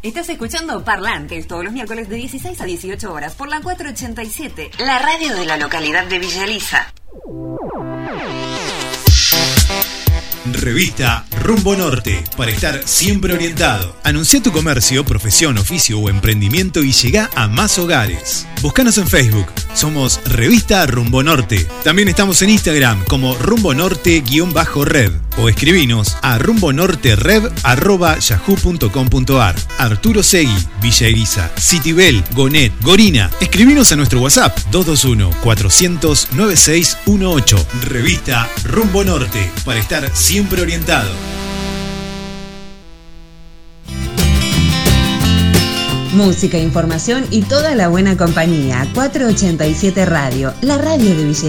G: Estás escuchando Parlantes todos los miércoles de 16 a 18 horas por la 487, la radio de la localidad de Villa Elisa.
B: Revista Rumbo Norte, para estar siempre orientado. Anuncia tu comercio, profesión, oficio o emprendimiento y llega a más hogares. Búscanos en Facebook, somos Revista Rumbo Norte. También estamos en Instagram como Rumbo Norte-Red. O escribinos a rumbonorterev.yahoo.com.ar Arturo Segui, Villa Eriza, Citibel, Gonet, Gorina. Escribinos a nuestro WhatsApp 221-400-9618. Revista Rumbo Norte, para estar siempre orientado.
R: Música, información y toda la buena compañía. 487 Radio, la radio de Villa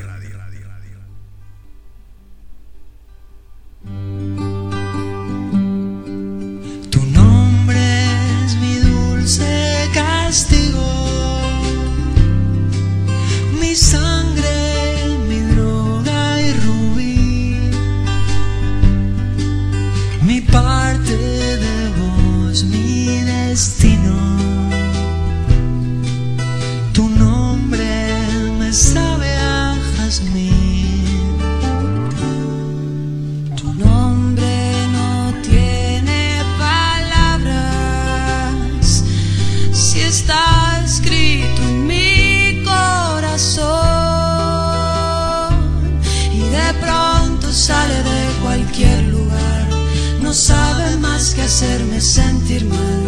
C: Hacerme sentir mal.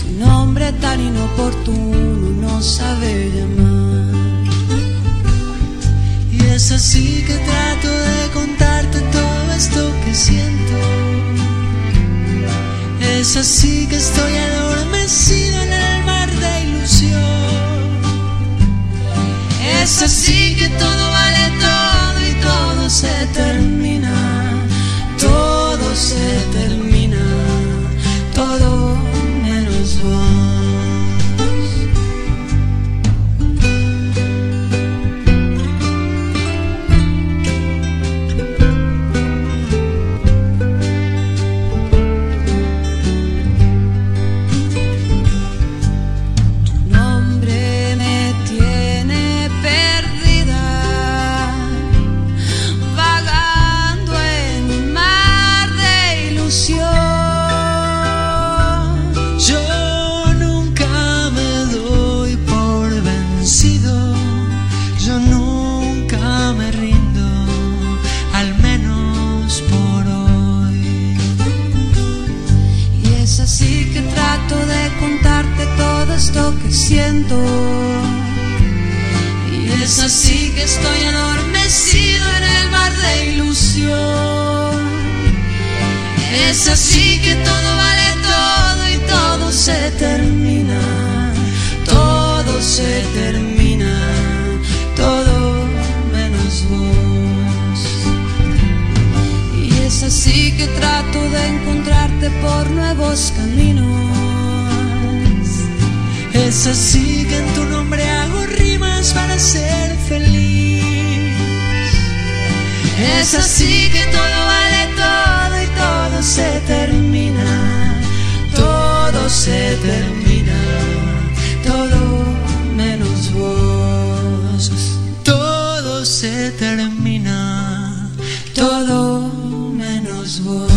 C: Tu nombre tan inoportuno no sabe llamar. Y es así que trato de contarte todo esto que siento. Es así que estoy adormecido en el mar de ilusión. Es así que todo vale todo y todo se termina. Todo se termina. Menos estoy adormecido en el mar de ilusión. Es así que todo vale todo y todo se termina. Todo se termina. Todo menos vos. Y es así que trato de encontrarte por nuevos caminos. Es así que en tu nombre hago rimas para ser feliz. Es así que todo vale todo y todo se termina. Todo se termina. Todo menos vos. Todo se termina. Todo menos vos.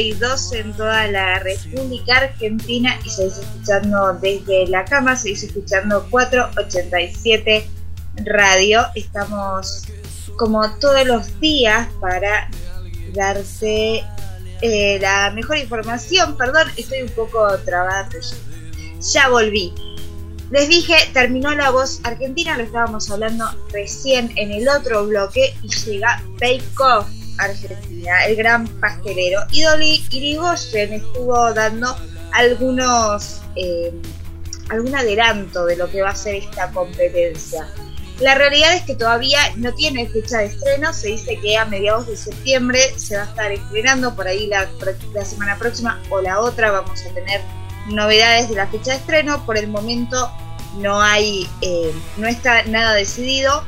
E: Y 12 en toda la República Argentina y se dice escuchando desde la cama, se dice escuchando 487 Radio. Estamos como todos los días para darte eh, la mejor información. Perdón, estoy un poco trabada, ya volví. Les dije, terminó la voz argentina, lo estábamos hablando recién en el otro bloque y llega Bake Off Argentina, el gran pastelero. Y Dolly Irigoyen estuvo dando algunos, eh, algún adelanto de lo que va a ser esta competencia. La realidad es que todavía no tiene fecha de estreno, se dice que a mediados de septiembre se va a estar estrenando, por ahí la, semana próxima o la otra vamos a tener novedades de la fecha de estreno. Por el momento no hay, eh, no está nada decidido,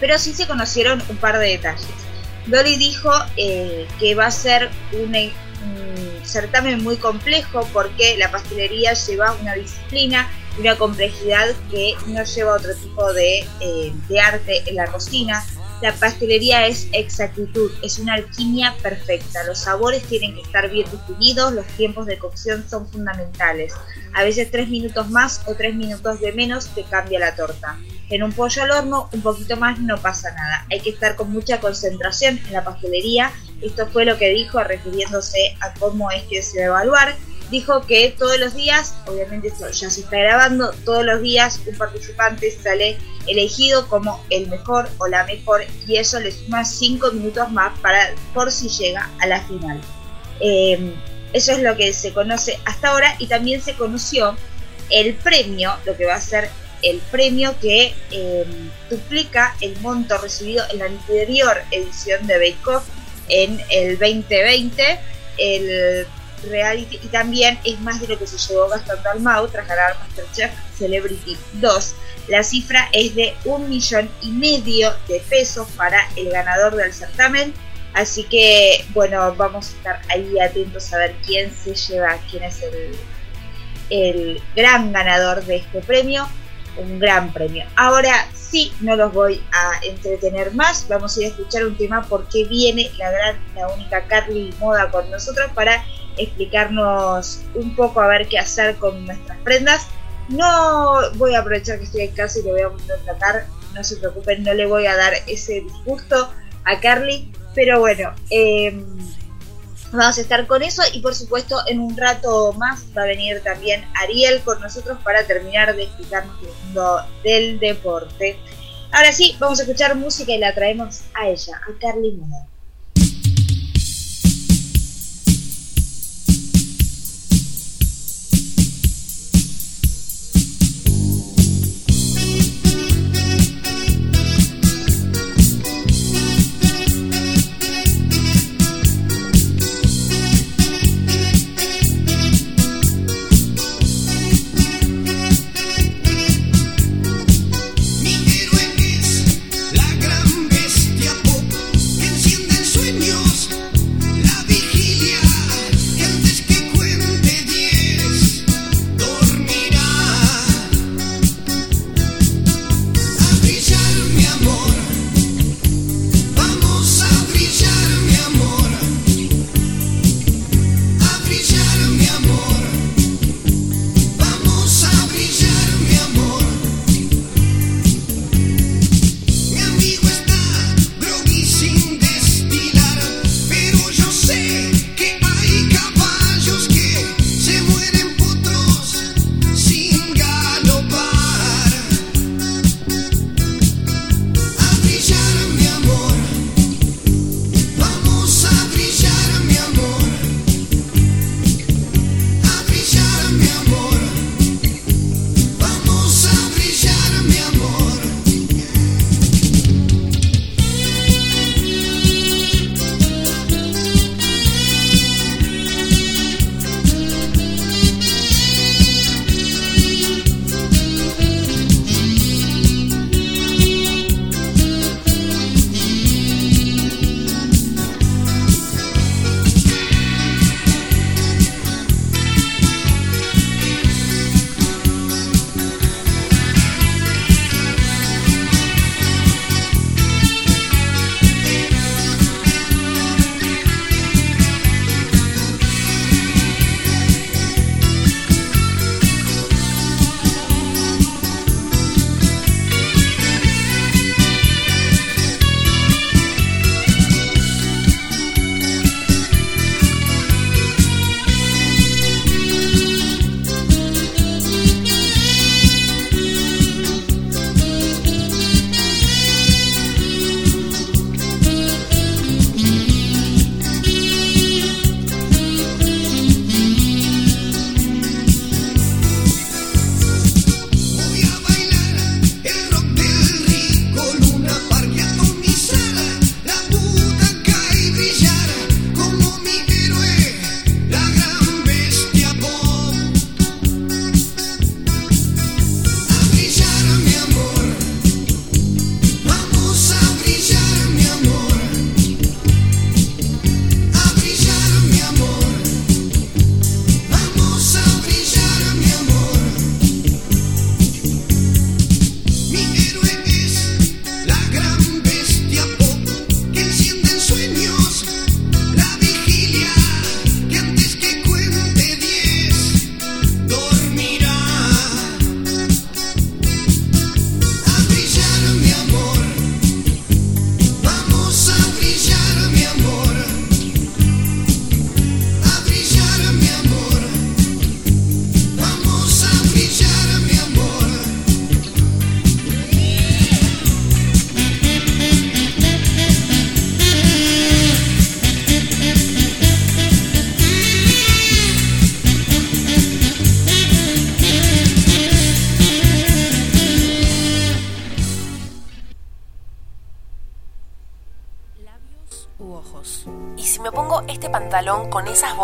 E: pero sí se conocieron un par de detalles. Dolly dijo eh, que va a ser un, un, certamen muy complejo porque la pastelería lleva una disciplina y una complejidad que no lleva otro tipo de, eh, de arte en la cocina. La pastelería es exactitud, es una alquimia perfecta. Los sabores tienen que estar bien definidos, los tiempos de cocción son fundamentales. A veces tres minutos más o tres minutos de menos te cambia la torta. En un pollo al horno, un poquito más no pasa nada. Hay que estar con mucha concentración en la pastelería. Esto fue lo que dijo refiriéndose a cómo es que se va a evaluar dijo que todos los días, obviamente esto ya se está grabando, todos los días un participante sale elegido como el mejor o la mejor y eso le suma 5 minutos más para por si llega a la final. Eh, eso es lo que se conoce hasta ahora y también se conoció el premio, lo que va a ser el premio que eh, duplica el monto recibido en la anterior edición de Bake Off en el 2020. El reality y también es más de lo que se llevó Gastón Dalmau tras ganar Masterchef Celebrity 2. La cifra es de un millón y medio de pesos para el ganador del certamen. Así que, bueno, vamos a estar ahí atentos a ver quién se lleva, quién es el, el gran ganador de este premio. Un gran premio. Ahora sí, no los voy a entretener más. Vamos a ir a escuchar un tema porque viene la gran, la única Carly Moda con nosotros para explicarnos un poco a ver qué hacer con nuestras prendas. No voy a aprovechar que estoy en casa y le voy a contratar, no se preocupen, no le voy a dar ese disgusto a Carly, pero bueno, eh, vamos a estar con eso y por supuesto en un rato más va a venir también Ariel con nosotros para terminar de explicarnos el mundo del deporte. Ahora sí, vamos a escuchar música y la traemos a ella, a Carly Moda.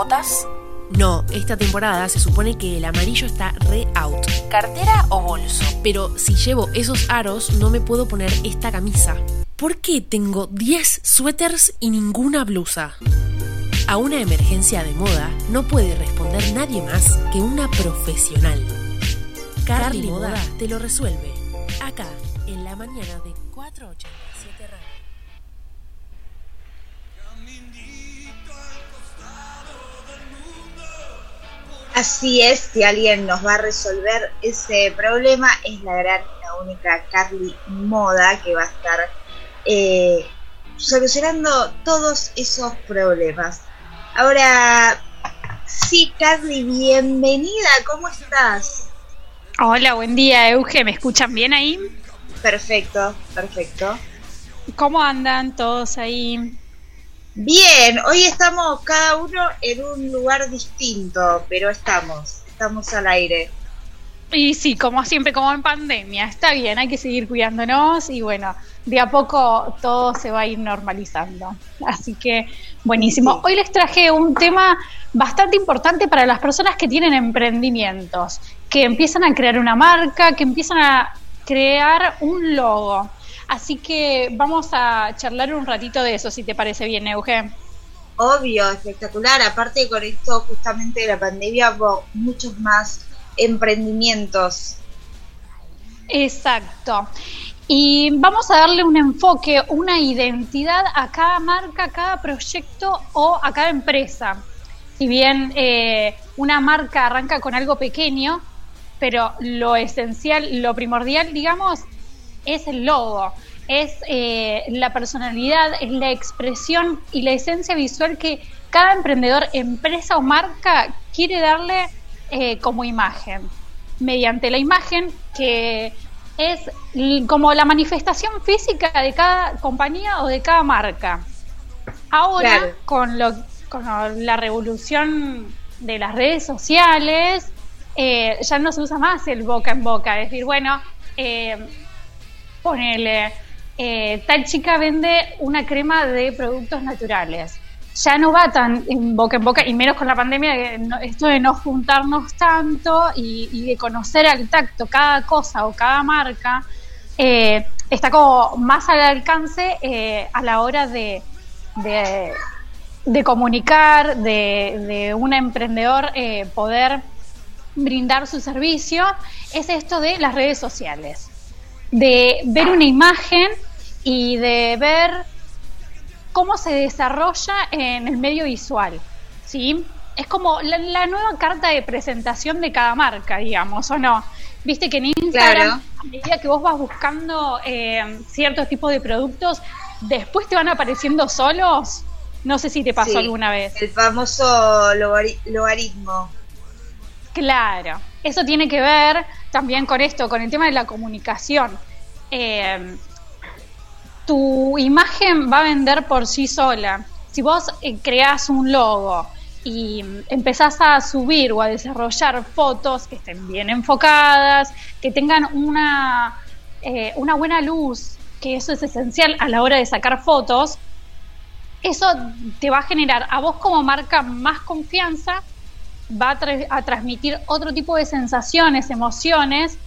H: Botas? No, esta temporada se supone que el amarillo está re out. ¿Cartera o bolso? Pero si llevo esos aros no me puedo poner esta camisa. ¿Por qué tengo 10 suéteres y ninguna blusa? A una emergencia de moda no puede responder nadie más que una profesional. Carly Moda te lo resuelve. Acá, en la mañana de 487 Radio.
E: Así es, si alguien nos va a resolver ese problema es la gran, la única Carly Moda que va a estar eh, solucionando todos esos problemas. Ahora, sí, Carly, bienvenida, ¿cómo estás?
S: Hola, buen día, Euge. ¿Me escuchan bien ahí?
E: Perfecto, perfecto.
S: ¿Cómo andan todos ahí?
E: Bien, hoy estamos cada uno en un lugar distinto, pero estamos, estamos al aire.
S: Y sí, como siempre, como en pandemia, está bien, hay que seguir cuidándonos y bueno, de a poco todo se va a ir normalizando. Así que buenísimo. Hoy les traje un tema bastante importante para las personas que tienen emprendimientos, que empiezan a crear una marca, que empiezan a crear un logo. Así que vamos a charlar un ratito de eso, si te parece bien, Eugen.
E: Obvio, espectacular. Aparte con esto justamente de la pandemia, hubo muchos más emprendimientos.
S: Exacto. Y vamos a darle un enfoque, una identidad a cada marca, a cada proyecto o a cada empresa. Si bien eh, una marca arranca con algo pequeño, pero lo esencial, lo primordial, digamos, es el logo, es eh, la personalidad, es la expresión y la esencia visual que cada emprendedor, empresa o marca quiere darle eh, como imagen. Mediante la imagen que es como la manifestación física de cada compañía o de cada marca. Ahora,
E: Claro.
S: con, lo, con la revolución de las redes sociales, eh, ya no se usa más el boca en boca. Es decir, bueno, eh, ponele, eh, tal chica vende una crema de productos naturales. Ya no va tan en boca en boca, y menos con la pandemia, esto de no juntarnos tanto y, de conocer al tacto cada cosa o cada marca, eh, está como más al alcance eh, a la hora de, de, de comunicar, de, de un emprendedor poder brindar su servicio, es esto de las redes sociales de ver una imagen y de ver cómo se desarrolla en el medio visual, ¿sí? Es como la, la nueva carta de presentación de cada marca, digamos, ¿o no? Viste que en Instagram,
E: Claro.
S: a medida que vos vas buscando eh, ciertos tipos de productos, después te van apareciendo solos. No sé si te pasó
E: Sí,
S: alguna vez.
E: El famoso logari- logaritmo.
S: Claro, eso tiene que ver también con esto, con el tema de la comunicación. Eh, tu imagen va a vender por sí sola. Si vos eh, creás un logo y empezás a subir o a desarrollar fotos que estén bien enfocadas, que tengan una, eh, una buena luz, que eso es esencial a la hora de sacar fotos, eso te va a generar a vos como marca más confianza va a, tra- a transmitir otro tipo de sensaciones, emociones,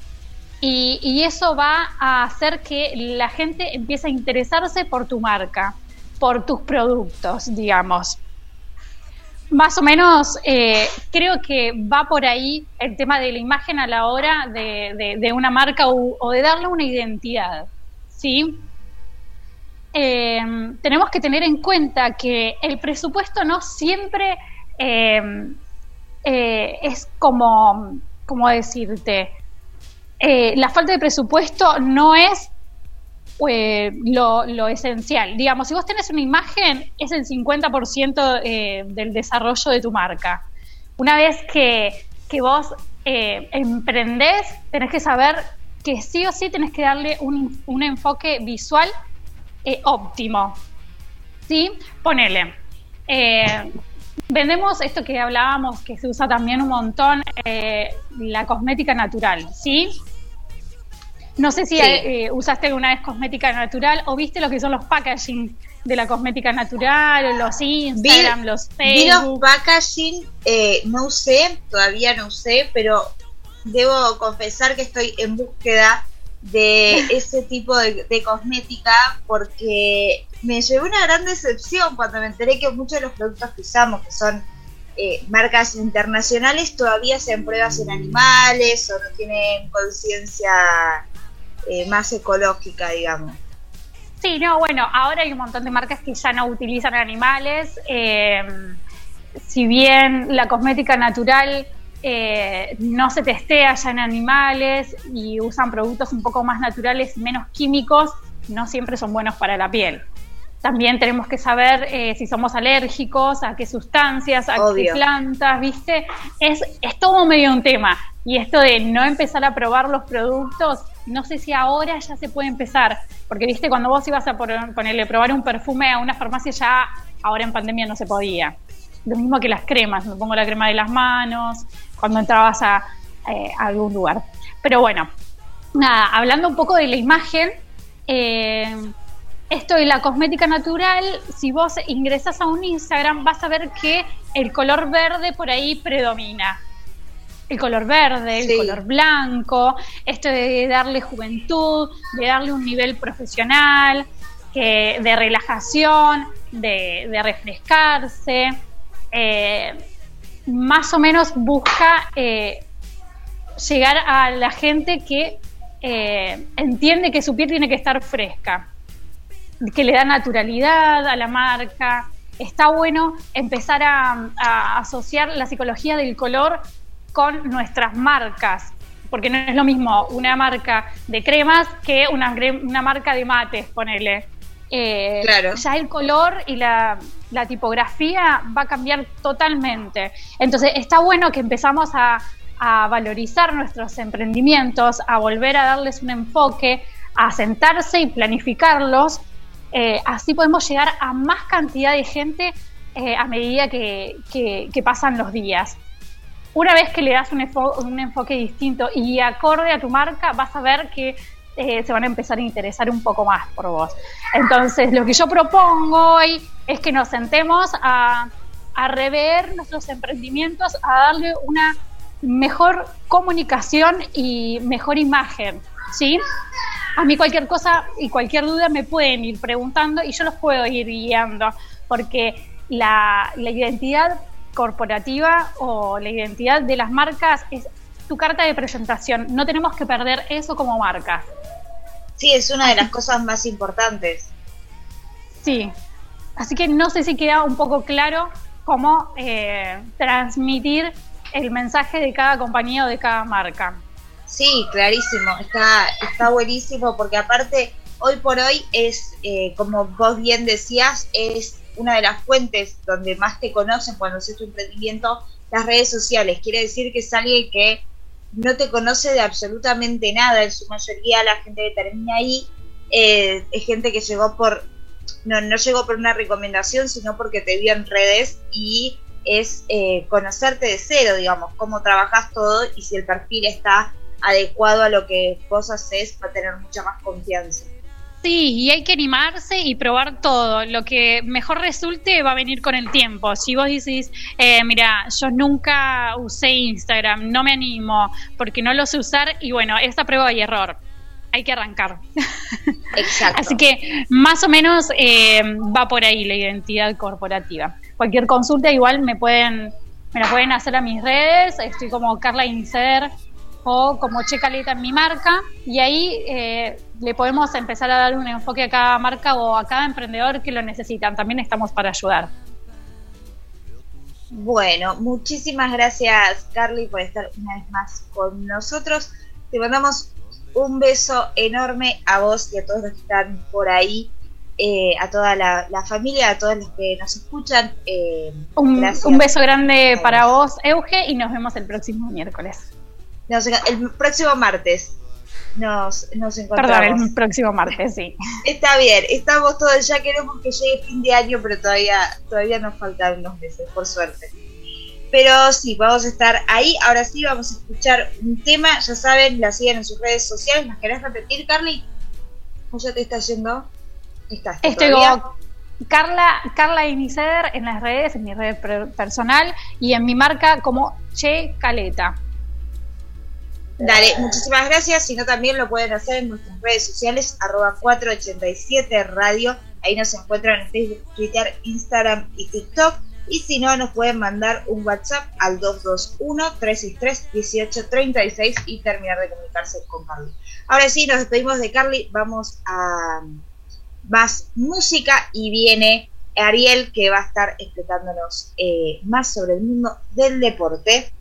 S: y, eso va a hacer que la gente empiece a interesarse por tu marca, por tus productos, digamos. Más o menos eh, creo que va por ahí el tema de la imagen a la hora de, de- una marca o, o de darle una identidad, ¿sí? Eh, tenemos que tener en cuenta que el presupuesto no siempre eh, eh, es como, decirte, eh, la falta de presupuesto no es eh, lo, lo esencial. Digamos, si vos tenés una imagen, es el 50% eh, del desarrollo de tu marca. Una vez que, que vos emprendés, tenés que saber que sí o sí tenés que darle un, un enfoque visual óptimo. ¿Sí? Ponele. Vendemos esto que hablábamos, que se usa también un montón, eh, la cosmética natural, ¿sí? No sé si
E: Sí.
S: eh, usaste alguna vez cosmética natural o viste lo que son los packaging de la cosmética natural, los Instagram, los Facebook.
E: Packaging, eh, no usé, todavía no usé, pero debo confesar que estoy en búsqueda de ese tipo de, de cosmética porque me llevé una gran decepción cuando me enteré que muchos de los productos que usamos, que son eh, marcas internacionales, todavía hacen pruebas en animales o no tienen conciencia eh, más ecológica, digamos.
S: Sí, no, bueno, ahora hay un montón de marcas que ya no utilizan animales. eh, si bien la cosmética natural eh, no se testea ya en animales y usan productos un poco más naturales y menos químicos, no siempre son buenos para la piel. También tenemos que saber eh, si somos alérgicos, a qué sustancias, a qué plantas, ¿viste? Es, es todo medio un tema. Y esto de no empezar a probar los productos, no sé si ahora ya se puede empezar. Porque, ¿viste? Cuando vos ibas a ponerle probar un perfume a una farmacia, ya ahora en pandemia no se podía. Lo mismo que las cremas. Me pongo la crema de las manos cuando entrabas a, eh, a algún lugar. Pero bueno, nada, hablando un poco de la imagen, eh, esto de la cosmética natural, si vos ingresas a un Instagram, vas a ver que el color verde por ahí predomina. El color verde, el color blanco, esto de darle juventud, de darle un nivel profesional, que, de relajación, de, de refrescarse. eh, más o menos busca eh, llegar a la gente que eh, entiende que su piel tiene que estar fresca, que le da naturalidad a la marca. Está bueno empezar a, a asociar la psicología del color con nuestras marcas, porque no es lo mismo una marca de cremas que una, una marca de mates, ponele. Eh,
E: Claro.
S: Ya el color y la, la tipografía va a cambiar totalmente. Entonces está bueno que empezamos a, a valorizar nuestros emprendimientos, a volver a darles un enfoque, a sentarse y planificarlos. Eh, así podemos llegar a más cantidad de gente eh, a medida que, pasan los días. Una vez que le das un enfoque distinto y acorde a tu marca, vas a ver que eh, se van a empezar a interesar un poco más por vos. Entonces, lo que yo propongo hoy es que nos sentemos a, a rever nuestros emprendimientos, a darle una mejor comunicación y mejor imagen, ¿sí? A mí cualquier cosa y cualquier duda me pueden ir preguntando y yo los puedo ir guiando, porque la, la identidad corporativa o la identidad de las marcas es tu carta de presentación. No tenemos que perder eso como marca.
E: Sí, es una de las cosas más importantes.
S: Sí. Así que no sé si queda un poco claro cómo eh, transmitir el mensaje de cada compañía o de cada marca.
E: Sí, clarísimo, está, está buenísimo porque aparte hoy por hoy es, eh, como vos bien decías, es una de las fuentes donde más te conocen cuando haces tu emprendimiento, las redes sociales. Quiere decir que es alguien que no te conoce de absolutamente nada, en su mayoría la gente que termina ahí eh, es gente que llegó por, no, no llegó por una recomendación, sino porque te vio en redes y es eh, conocerte de cero, digamos, cómo trabajas todo y si el perfil está adecuado a lo que vos haces para tener mucha más confianza.
S: Sí, y hay que animarse y probar todo. Lo que mejor resulte va a venir con el tiempo. Si vos decís, eh, mira, yo nunca usé Instagram, no me animo porque no lo sé usar, y bueno, esta prueba y error. Hay que arrancar.
E: Exacto.
S: Así que más o menos eh, va por ahí la identidad corporativa. Cualquier consulta igual me pueden, me la pueden hacer a mis redes. Estoy como Carla Incer o como Che Caleta en mi marca y ahí eh, le podemos empezar a dar un enfoque a cada marca o a cada emprendedor que lo necesitan. También estamos para ayudar.
E: Bueno, muchísimas gracias Carly por estar una vez más con nosotros. Te mandamos un beso enorme a vos y a todos los que están por ahí, eh, a toda la, la familia, a todos los que nos escuchan. eh,
S: un beso grande para vos, Euge, y nos vemos el próximo miércoles.
E: El próximo martes nos, nos encontramos.
S: Perdón, el próximo martes, sí.
E: Está bien, estamos todos, ya queremos que llegue fin de año, pero todavía, todavía nos faltan unos meses, por suerte. Pero sí, vamos a estar ahí. Ahora sí, vamos a escuchar un tema. Ya saben, la siguen en sus redes sociales. ¿Las querés repetir, Carly? ¿O ya te está yendo? ¿Estás
S: Estoy como Carla, Carla Inicer en las redes, en mi red personal y en mi marca como Che Caleta.
T: Dale, muchísimas gracias. Si no, también lo pueden hacer en nuestras redes sociales, arroba 487 Radio. Ahí nos encuentran en Facebook, Twitter, Instagram y TikTok. Y si no, nos pueden mandar un WhatsApp al 221-363-1836 y terminar de comunicarse con Carly. Ahora sí, nos despedimos de Carly. Vamos a más música y viene Ariel que va a estar explicándonos eh, más sobre el mundo del deporte.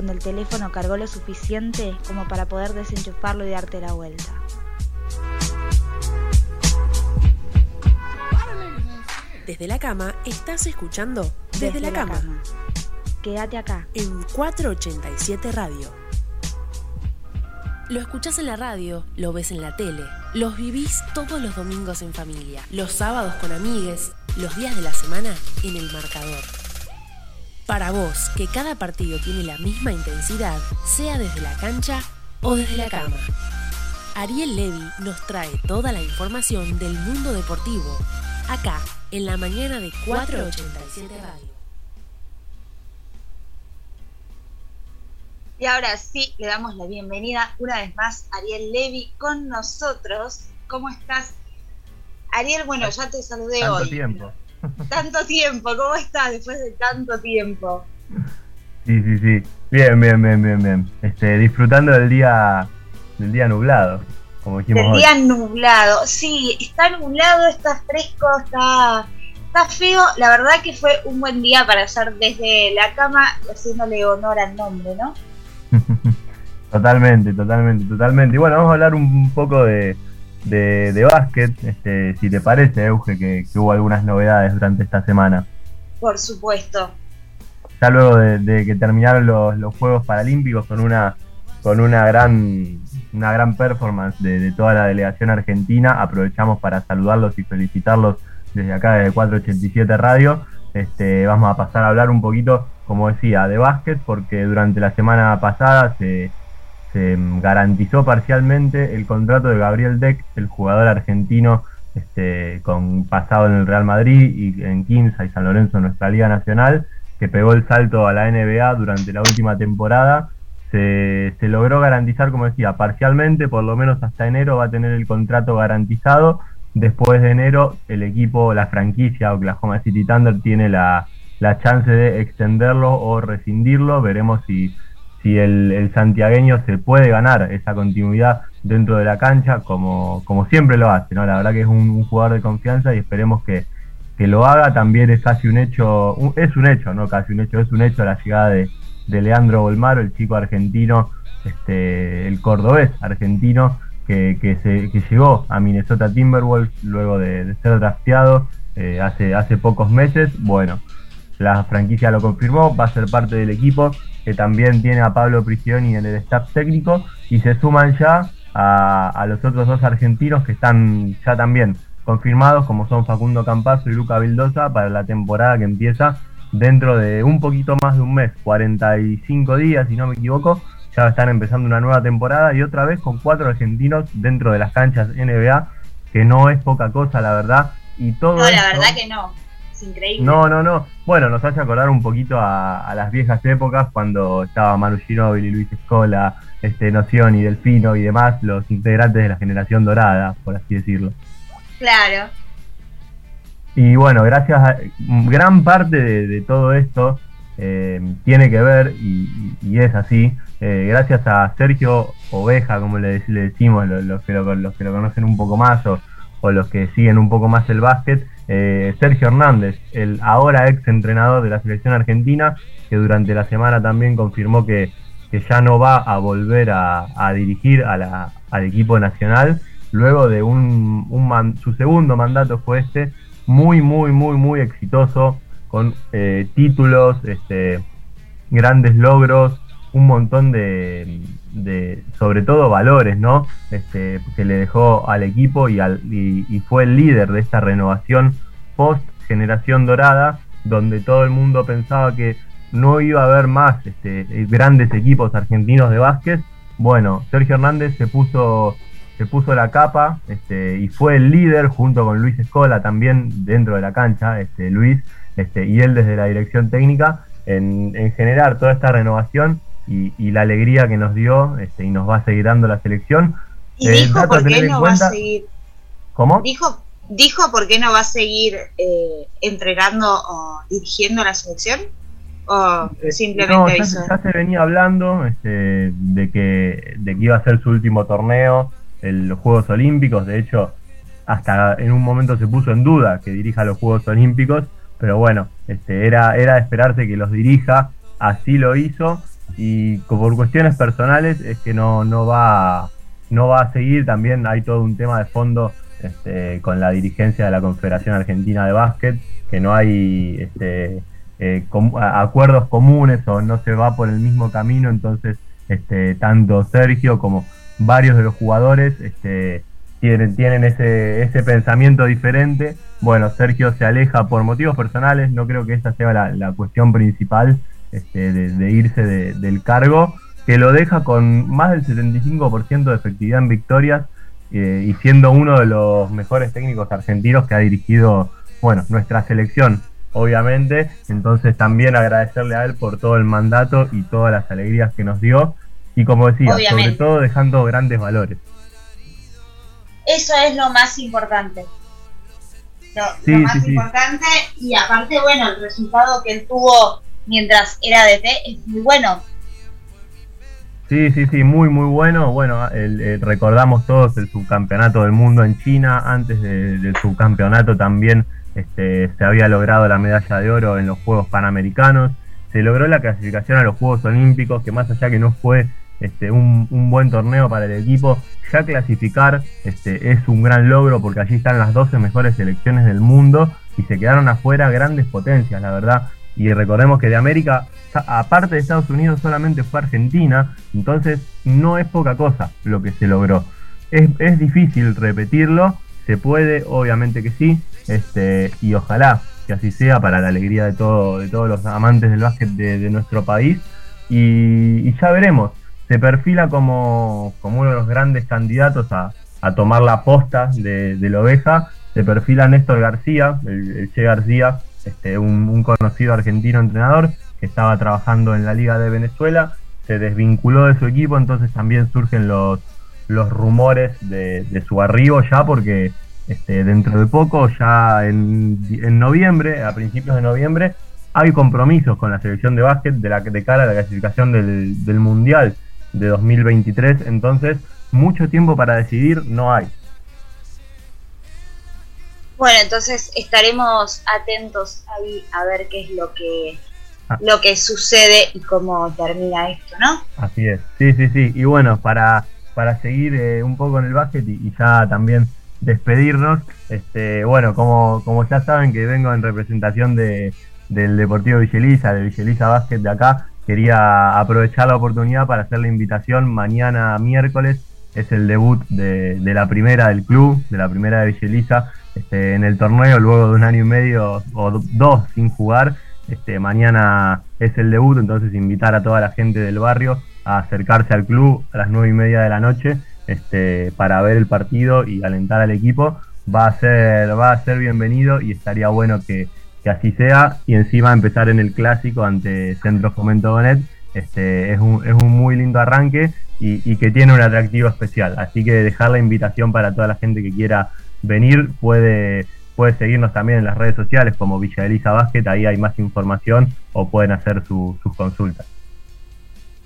U: Cuando el
Q: teléfono cargó lo suficiente como para poder desenchufarlo y darte la vuelta.
H: Desde la cama estás escuchando Desde, la, cama.
Q: Quédate acá.
H: En 487 Radio. Lo escuchás en la radio, lo ves en la tele, los vivís todos los domingos en familia, los sábados con amigues, los días de la semana en el marcador. Para vos, que cada partido tiene la misma intensidad, sea desde la cancha o desde la cama. Ariel Levy nos trae toda la información del mundo deportivo, acá, en la mañana de 487 Radio.
E: Y ahora sí, le damos la bienvenida una vez más a Ariel Levy con nosotros. ¿Cómo estás? Ariel, bueno, ya te saludé
O: Tanto
E: hoy.
O: tiempo.
E: Tanto tiempo, ¿cómo estás después de tanto tiempo?
O: Sí, sí, sí. Bien, bien, bien, bien, bien. Este, disfrutando del día, del día nublado, como dijimos
E: Del
O: hoy.
E: día nublado. Sí, está nublado, está fresco, está, está feo. La verdad que fue un buen día para hacer desde la cama, haciéndole honor al nombre, ¿no?
O: Totalmente, totalmente, totalmente. Y bueno, vamos a hablar un poco de, de, de básquet, este, si te parece, Euge, que, que hubo algunas novedades durante esta semana.
E: Por supuesto.
O: Ya luego de, de que terminaron los, los Juegos Paralímpicos con una con una gran una gran performance de, de toda la delegación argentina, aprovechamos para saludarlos y felicitarlos desde acá de 487 Radio. Este, vamos a pasar a hablar un poquito, como decía, de básquet, porque durante la semana pasada se, se garantizó parcialmente el contrato de Gabriel Deck, el jugador argentino este, con pasado en el Real Madrid y en Quinza y San Lorenzo en nuestra Liga Nacional, que pegó el salto a la NBA durante la última temporada. Se, se logró garantizar, como decía, parcialmente, por lo menos hasta enero va a tener el contrato garantizado. Después de enero, el equipo, la franquicia Oklahoma City Thunder tiene la, la chance de extenderlo o rescindirlo. Veremos si, si el, el santiagueño se puede ganar esa continuidad dentro de la cancha, como, como siempre lo hace. ¿no? La verdad que es un, jugador de confianza y esperemos que, que lo haga. También es casi un hecho, un- es un hecho, no casi un hecho, es un hecho la llegada de, de Leandro Bolmaro, el chico argentino, este, el cordobés argentino, que, que, se, que llegó a Minnesota Timberwolves luego de, de ser drafteado eh, hace, hace pocos meses. Bueno, la franquicia lo confirmó, va a ser parte del equipo, que también tiene a Pablo Prigioni en el staff técnico, y se suman ya a, a los otros dos argentinos que están ya también confirmados, como son Facundo Campazo y Luca Vildosa, para la temporada que empieza dentro de un poquito más de un mes, 45 días, si no me equivoco, ya están empezando una nueva temporada y otra vez con cuatro argentinos dentro de las canchas NBA, que no es poca cosa, la verdad. Y todo
E: No, la
O: esto-
E: verdad que no. Es increíble.
O: no, no, no. Bueno, nos hace acordar un poquito a, a las viejas épocas cuando estaba Manu Ginóbili, Luis Escola, este, Noción y Delfino y demás, los integrantes de la generación dorada, por así decirlo.
E: Claro.
O: Y bueno, gracias a gran parte de, de todo esto eh, tiene que ver, y, es así, eh, gracias a Sergio Oveja, como le, le decimos lo- los, que lo, los que lo conocen un poco más o, o los que siguen un poco más el básquet, eh, Sergio Hernández, el ahora ex entrenador de la selección argentina, que durante la semana también confirmó que, que ya no va a volver a, a dirigir a la- al equipo nacional, luego de un, un man- su segundo mandato fue este, muy, muy, muy, muy exitoso, con eh, títulos, este, grandes logros, un montón de, de, sobre todo valores, ¿no? Este, que le dejó al equipo y, al, y, fue el líder de esta renovación post generación dorada, donde todo el mundo pensaba que no iba a haber más este, grandes equipos argentinos de básquet. Bueno, Sergio Hernández se puso se puso la capa este, y fue el líder junto con Luis Escola también dentro de la cancha, este, Luis, este, y él desde la dirección técnica en generar toda esta renovación y, y la alegría que nos dio este, y nos va a seguir dando la selección.
E: Y
O: Eh,
E: dijo por qué no va a seguir.
O: ¿Cómo?
E: Dijo, dijo por qué no va a seguir eh, entrenando o dirigiendo la selección. O simplemente
O: Eh, No, ya, ya se venía hablando este, de, que, de que iba a ser su último torneo en los Juegos Olímpicos. De hecho, hasta en un momento se puso en duda que dirija los Juegos Olímpicos, pero bueno, este, era, era de esperarse que los dirija, así lo hizo y por cuestiones personales es que no, no, va, no va a seguir. También hay todo un tema de fondo este, con la dirigencia de la Confederación Argentina de Básquet, que no hay este, eh, com- acuerdos comunes o no se va por el mismo camino, entonces este, tanto Sergio como varios de los jugadores este, tienen, tienen ese, ese pensamiento diferente. Bueno, Sergio se aleja por motivos personales, no creo que esa sea la cuestión principal este, de, de irse de- del cargo, que lo deja con más del 75% de efectividad en victorias eh, y siendo uno de los mejores técnicos argentinos que ha dirigido, bueno, nuestra selección, obviamente. Entonces también agradecerle a él por todo el mandato y todas las alegrías que nos dio. Y como decía, sobre todo dejando grandes valores.
E: Eso es lo más importante. Lo, más
O: sí, sí.
E: importante y aparte, bueno, el resultado que él tuvo mientras era DT es muy bueno.
O: Sí, sí, sí, muy, muy bueno. Bueno, el- el- recordamos todos el subcampeonato del mundo en China. Antes de- del subcampeonato también este, se había logrado la medalla de oro en los Juegos Panamericanos. Se logró la clasificación a los Juegos Olímpicos, que más allá que no fue este, un, un buen torneo para el equipo, ya clasificar este, es un gran logro porque allí están las 12 mejores selecciones del mundo y se quedaron afuera grandes potencias, la verdad. Y recordemos que de América, aparte de Estados Unidos, solamente fue Argentina, entonces no es poca cosa lo que se logró. Es, es difícil repetirlo, se puede, obviamente que sí, este, y ojalá que así sea para la alegría de, todo, de todos los amantes del básquet de, nuestro país. Y, ya veremos, se perfila como, como uno de los grandes candidatos a, a tomar la posta de, de la oveja, se perfila Néstor García, el Che García, este, un, conocido argentino entrenador que estaba trabajando en la Liga de Venezuela, se desvinculó de su equipo, entonces también surgen los, los rumores de, de su arribo ya, porque este, dentro de poco, ya en, en noviembre, a principios de noviembre, hay compromisos con la selección de básquet de, la, de cara a la clasificación del, del Mundial de 2023, entonces mucho tiempo para decidir no hay.
E: Bueno, entonces estaremos atentos ahí a ver qué es lo que lo que sucede y cómo termina esto, ¿no?
O: Así es, sí, sí, sí. Y bueno, para, para seguir eh, un poco en el básquet y, y ya también despedirnos, este, bueno, como, como ya saben que vengo en representación de, del Deportivo Villeliza, de Villeliza Básquet de acá, quería aprovechar la oportunidad para hacer la invitación mañana miércoles, es el debut de, de la primera del club, de la primera de Villeliza, este, en el torneo, luego de un año y medio o do- dos sin jugar. Este, mañana es el debut, entonces invitar a toda la gente del barrio a acercarse al club a las nueve y media de la noche este, para ver el partido y alentar al equipo. Va a ser, va a ser bienvenido y estaría bueno que, que así sea. Y encima empezar en el clásico ante Centro Fomento Donet. Este, es, un, es un muy lindo arranque y, y que tiene un atractivo especial. Así que dejar la invitación para toda la gente que quiera venir puede, puede seguirnos también en las redes sociales como Villa Elisa Basket, ahí hay más información o pueden hacer su- sus consultas.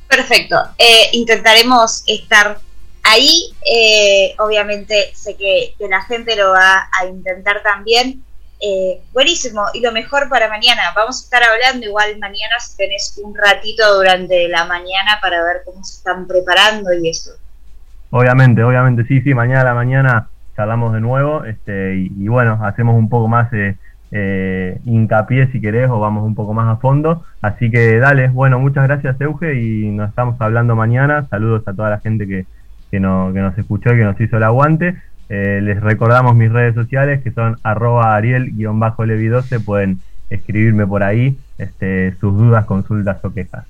E: Perfecto. Eh, intentaremos estar ahí. eh, obviamente sé que, que la gente lo va a intentar también. Eh, buenísimo. Y lo mejor para mañana. Vamos a estar hablando igual mañana si tenés un ratito durante la mañana para ver cómo se están preparando y eso.
O: Obviamente, obviamente, sí, sí, mañana a la mañana charlamos de nuevo este, y, bueno, hacemos un poco más eh, eh, hincapié si querés o vamos un poco más a fondo. Así que dale, bueno, muchas gracias Euge y nos estamos hablando mañana. Saludos a toda la gente que, que, no- que nos escuchó y que nos hizo el aguante. Eh, les recordamos mis redes sociales que son arroba ariel-levi12, pueden escribirme por ahí este, sus dudas, consultas o quejas.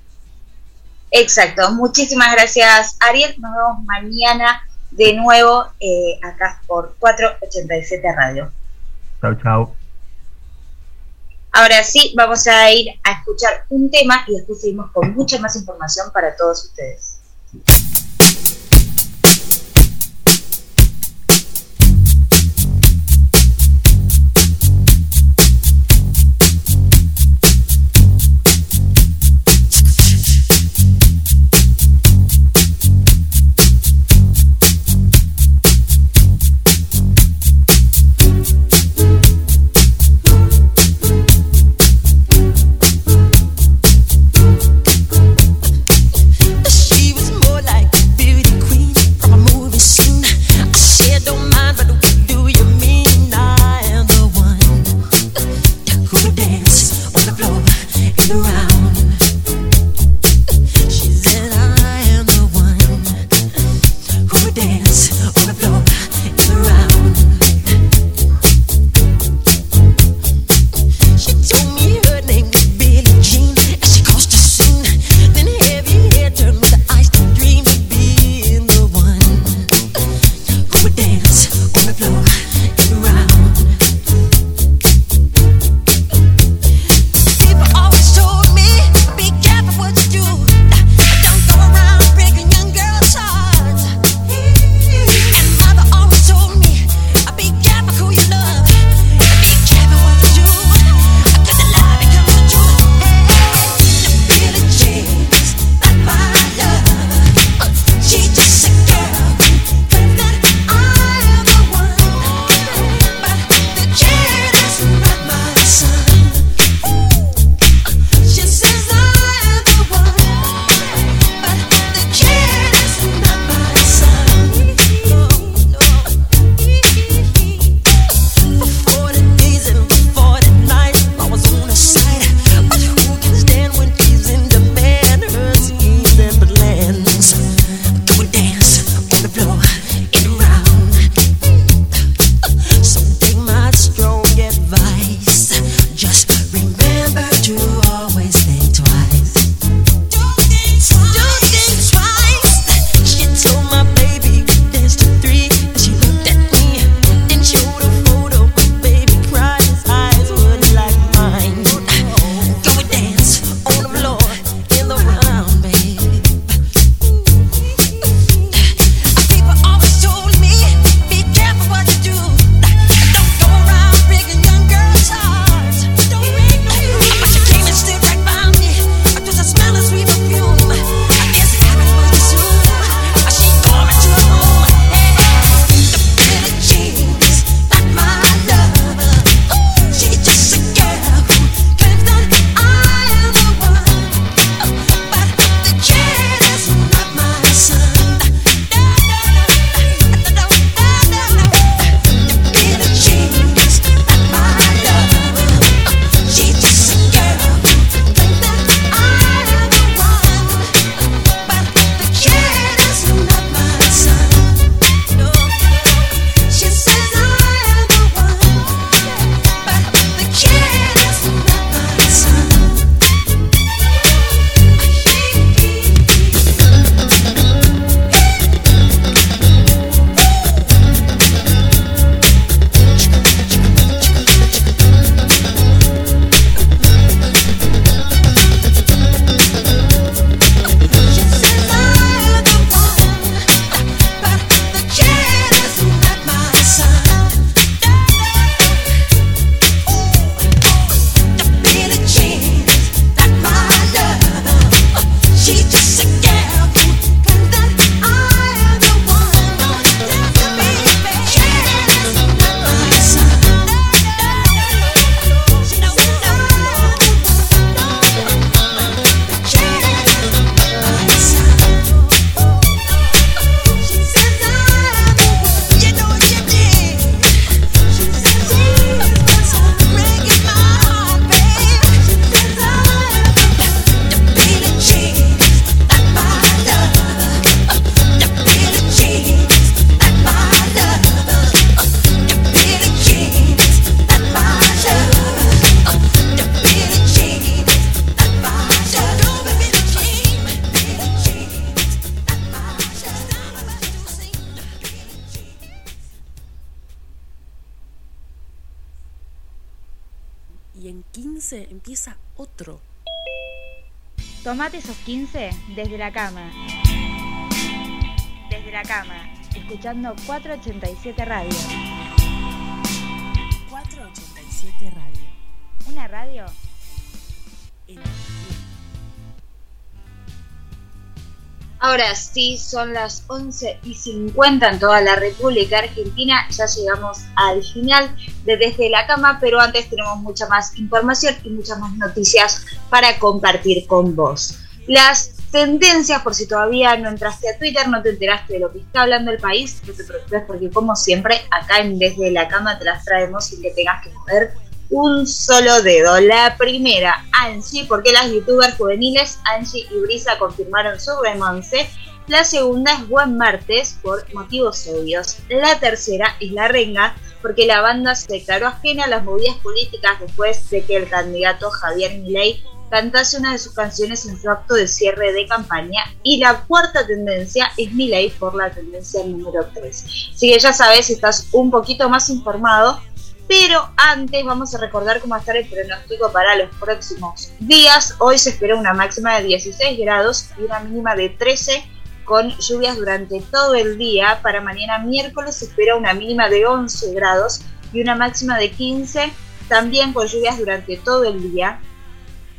E: Exacto. Muchísimas gracias, Ariel. Nos vemos mañana de nuevo eh, acá por 487 Radio.
O: Chau, chau.
E: Ahora sí, vamos a ir a escuchar un tema y después seguimos con mucha más información para todos ustedes.
Q: Tomate esos 15 desde la cama. Desde la cama, escuchando 487 Radio.
H: 487 Radio.
Q: Una radio
H: En
E: Ahora sí, son las 11 y 50 en toda la República Argentina. Ya llegamos al final de Desde la Cama, pero antes tenemos mucha más información y muchas más noticias para compartir con vos. Las tendencias, por si todavía no entraste a Twitter, no te enteraste de lo que está hablando el país, no te preocupes porque como siempre, acá en Desde la Cama te las traemos sin que tengas que mover un solo dedo. La primera, Angie, porque las youtubers juveniles Angie y Brisa confirmaron su romance. La segunda es Buen Martes, por motivos obvios. La tercera es La Renga, porque la banda se declaró ajena a las movidas políticas después de que el candidato Javier Milei cantase una de sus canciones en su acto de cierre de campaña. Y la cuarta tendencia es Milei por la tendencia número 3. Si que ya sabes, estás un poquito más informado, pero antes vamos a recordar cómo va a estar el pronóstico para los próximos días. Hoy se espera una máxima de 16 grados y una mínima de 13 con lluvias durante todo el día. Para mañana miércoles se espera una mínima de 11 grados y una máxima de 15 también con lluvias durante todo el día.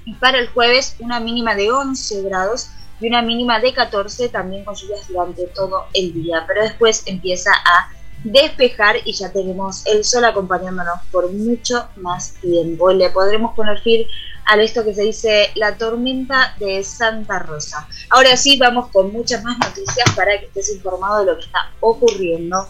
E: Y para el jueves una mínima de 11 grados y una mínima de 14 también con lluvias durante todo el día. Pero después empieza a despejar y ya tenemos el sol acompañándonos por mucho más tiempo. Le podremos poner fin a esto que se dice la tormenta de Santa Rosa. Ahora sí, vamos con muchas más noticias para que estés informado de lo que está ocurriendo.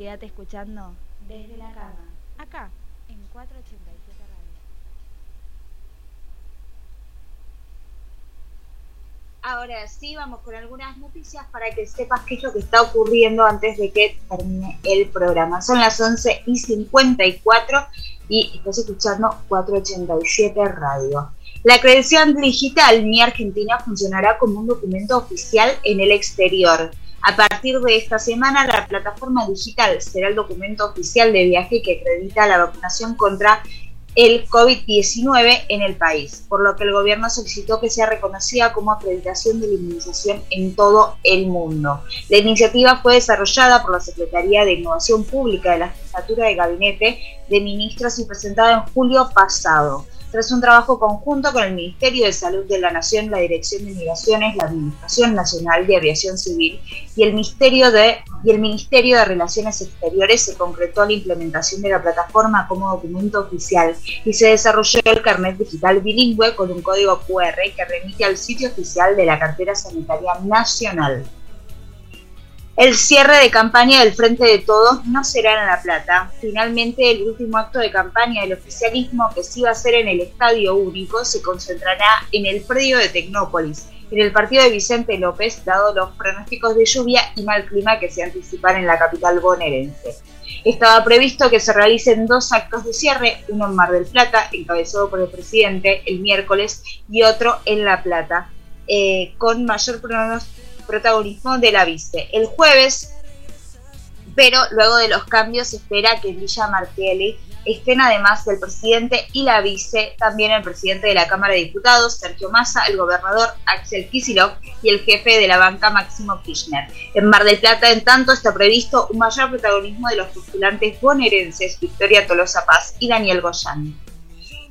Q: Quédate escuchando desde la cama. Acá, en 487 Radio.
E: Ahora sí, vamos con algunas noticias para que sepas qué es lo que está ocurriendo antes de que termine el programa. Son las 11 y 54 y estás escuchando 487 Radio. La credencial digital Mi Argentina funcionará como un documento oficial en el exterior. A partir de esta semana, la plataforma digital será el documento oficial de viaje que acredita la vacunación contra el COVID-19 en el país, por lo que el gobierno solicitó que sea reconocida como acreditación de la inmunización en todo el mundo. La iniciativa fue desarrollada por la Secretaría de Innovación Pública de la Jefatura de Gabinete de Ministros y presentada en julio pasado. Tras un trabajo conjunto con el Ministerio de Salud de la Nación, la Dirección de Migraciones, la Administración Nacional de Aviación Civil y el Ministerio de, y el Ministerio de Relaciones Exteriores se concretó la implementación de la plataforma como documento oficial y se desarrolló el carnet digital bilingüe con un código QR que remite al sitio oficial de la cartera sanitaria nacional. El cierre de campaña del Frente de Todos no será en La Plata. Finalmente, el último acto de campaña del oficialismo, que sí va a ser en el Estadio Único, se concentrará en el predio de Tecnópolis, en el partido de Vicente López, dado los pronósticos de lluvia y mal clima que se anticipan en la capital bonaerense. Estaba previsto que se realicen dos actos de cierre, uno en Mar del Plata, encabezado por el presidente, el miércoles, y otro en La Plata, eh, con mayor pronóstico protagonismo de la vice. El jueves, pero luego de los cambios se espera que Villa Martelli estén además del presidente y la vice, también el presidente de la Cámara de Diputados, Sergio Massa, el gobernador Axel Kicillof y el jefe de la banca Máximo Kirchner. En Mar del Plata, en tanto, está previsto un mayor protagonismo de los postulantes bonaerenses Victoria Tolosa Paz y Daniel Goyán.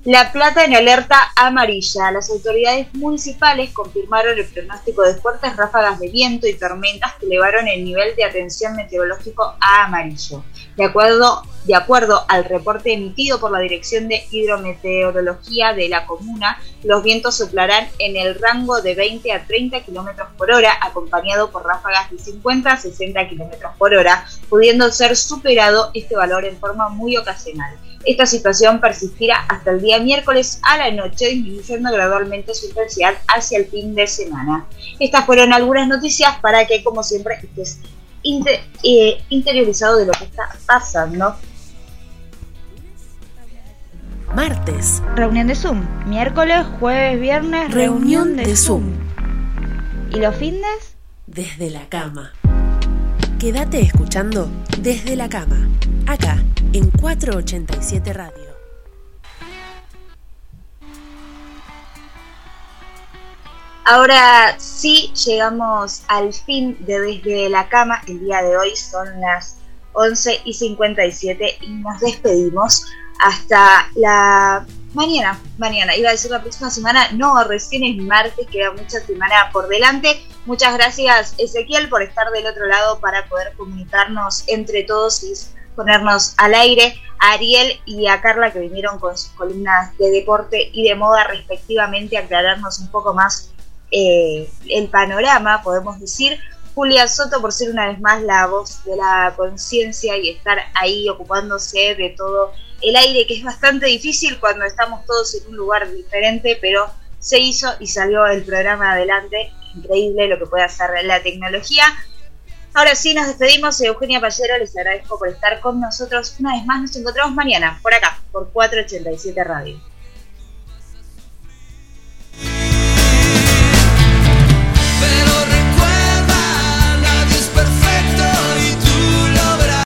E: La Plata en alerta amarilla. Las autoridades municipales confirmaron el pronóstico de fuertes ráfagas de viento y tormentas que elevaron el nivel de atención meteorológico a amarillo. De acuerdo, de acuerdo al reporte emitido por la Dirección de Hidrometeorología de la comuna, los vientos soplarán en el rango de 20 a 30 km por hora, acompañado por ráfagas de 50 a 60 km por hora, pudiendo ser superado este valor en forma muy ocasional. Esta situación persistirá hasta el día miércoles a la noche, disminuyendo gradualmente su intensidad hacia el fin de semana. Estas fueron algunas noticias para que, como siempre, estés eh, interiorizado de lo que está pasando.
H: Martes.
Q: Reunión de Zoom. Miércoles, jueves, viernes,
H: Reunión de Zoom.
Q: ¿Y los fines?
H: Desde la cama. Quédate escuchando desde la cama. Acá, en 487 Radio.
E: Ahora sí llegamos al fin de Desde la Cama. El día de hoy son las 11 y 57 y nos despedimos hasta la mañana. Mañana, iba a decir la próxima semana. No, recién es martes, queda mucha semana por delante. Muchas gracias, Ezequiel, por estar del otro lado para poder comunicarnos entre todos y ponernos al aire. A Ariel y a Carla que vinieron con sus columnas de deporte y de moda respectivamente a aclararnos un poco más eh, el panorama, podemos decir. Julia Soto por ser una vez más la voz de la conciencia y estar ahí ocupándose de todo el aire, que es bastante difícil cuando estamos todos en un lugar diferente, pero se hizo y salió el programa adelante. Increíble lo que puede hacer la tecnología. Ahora sí, nos despedimos. Eugenia Pallero, les agradezco por estar con nosotros una vez más. Nos encontramos mañana por acá, por 487 Radio.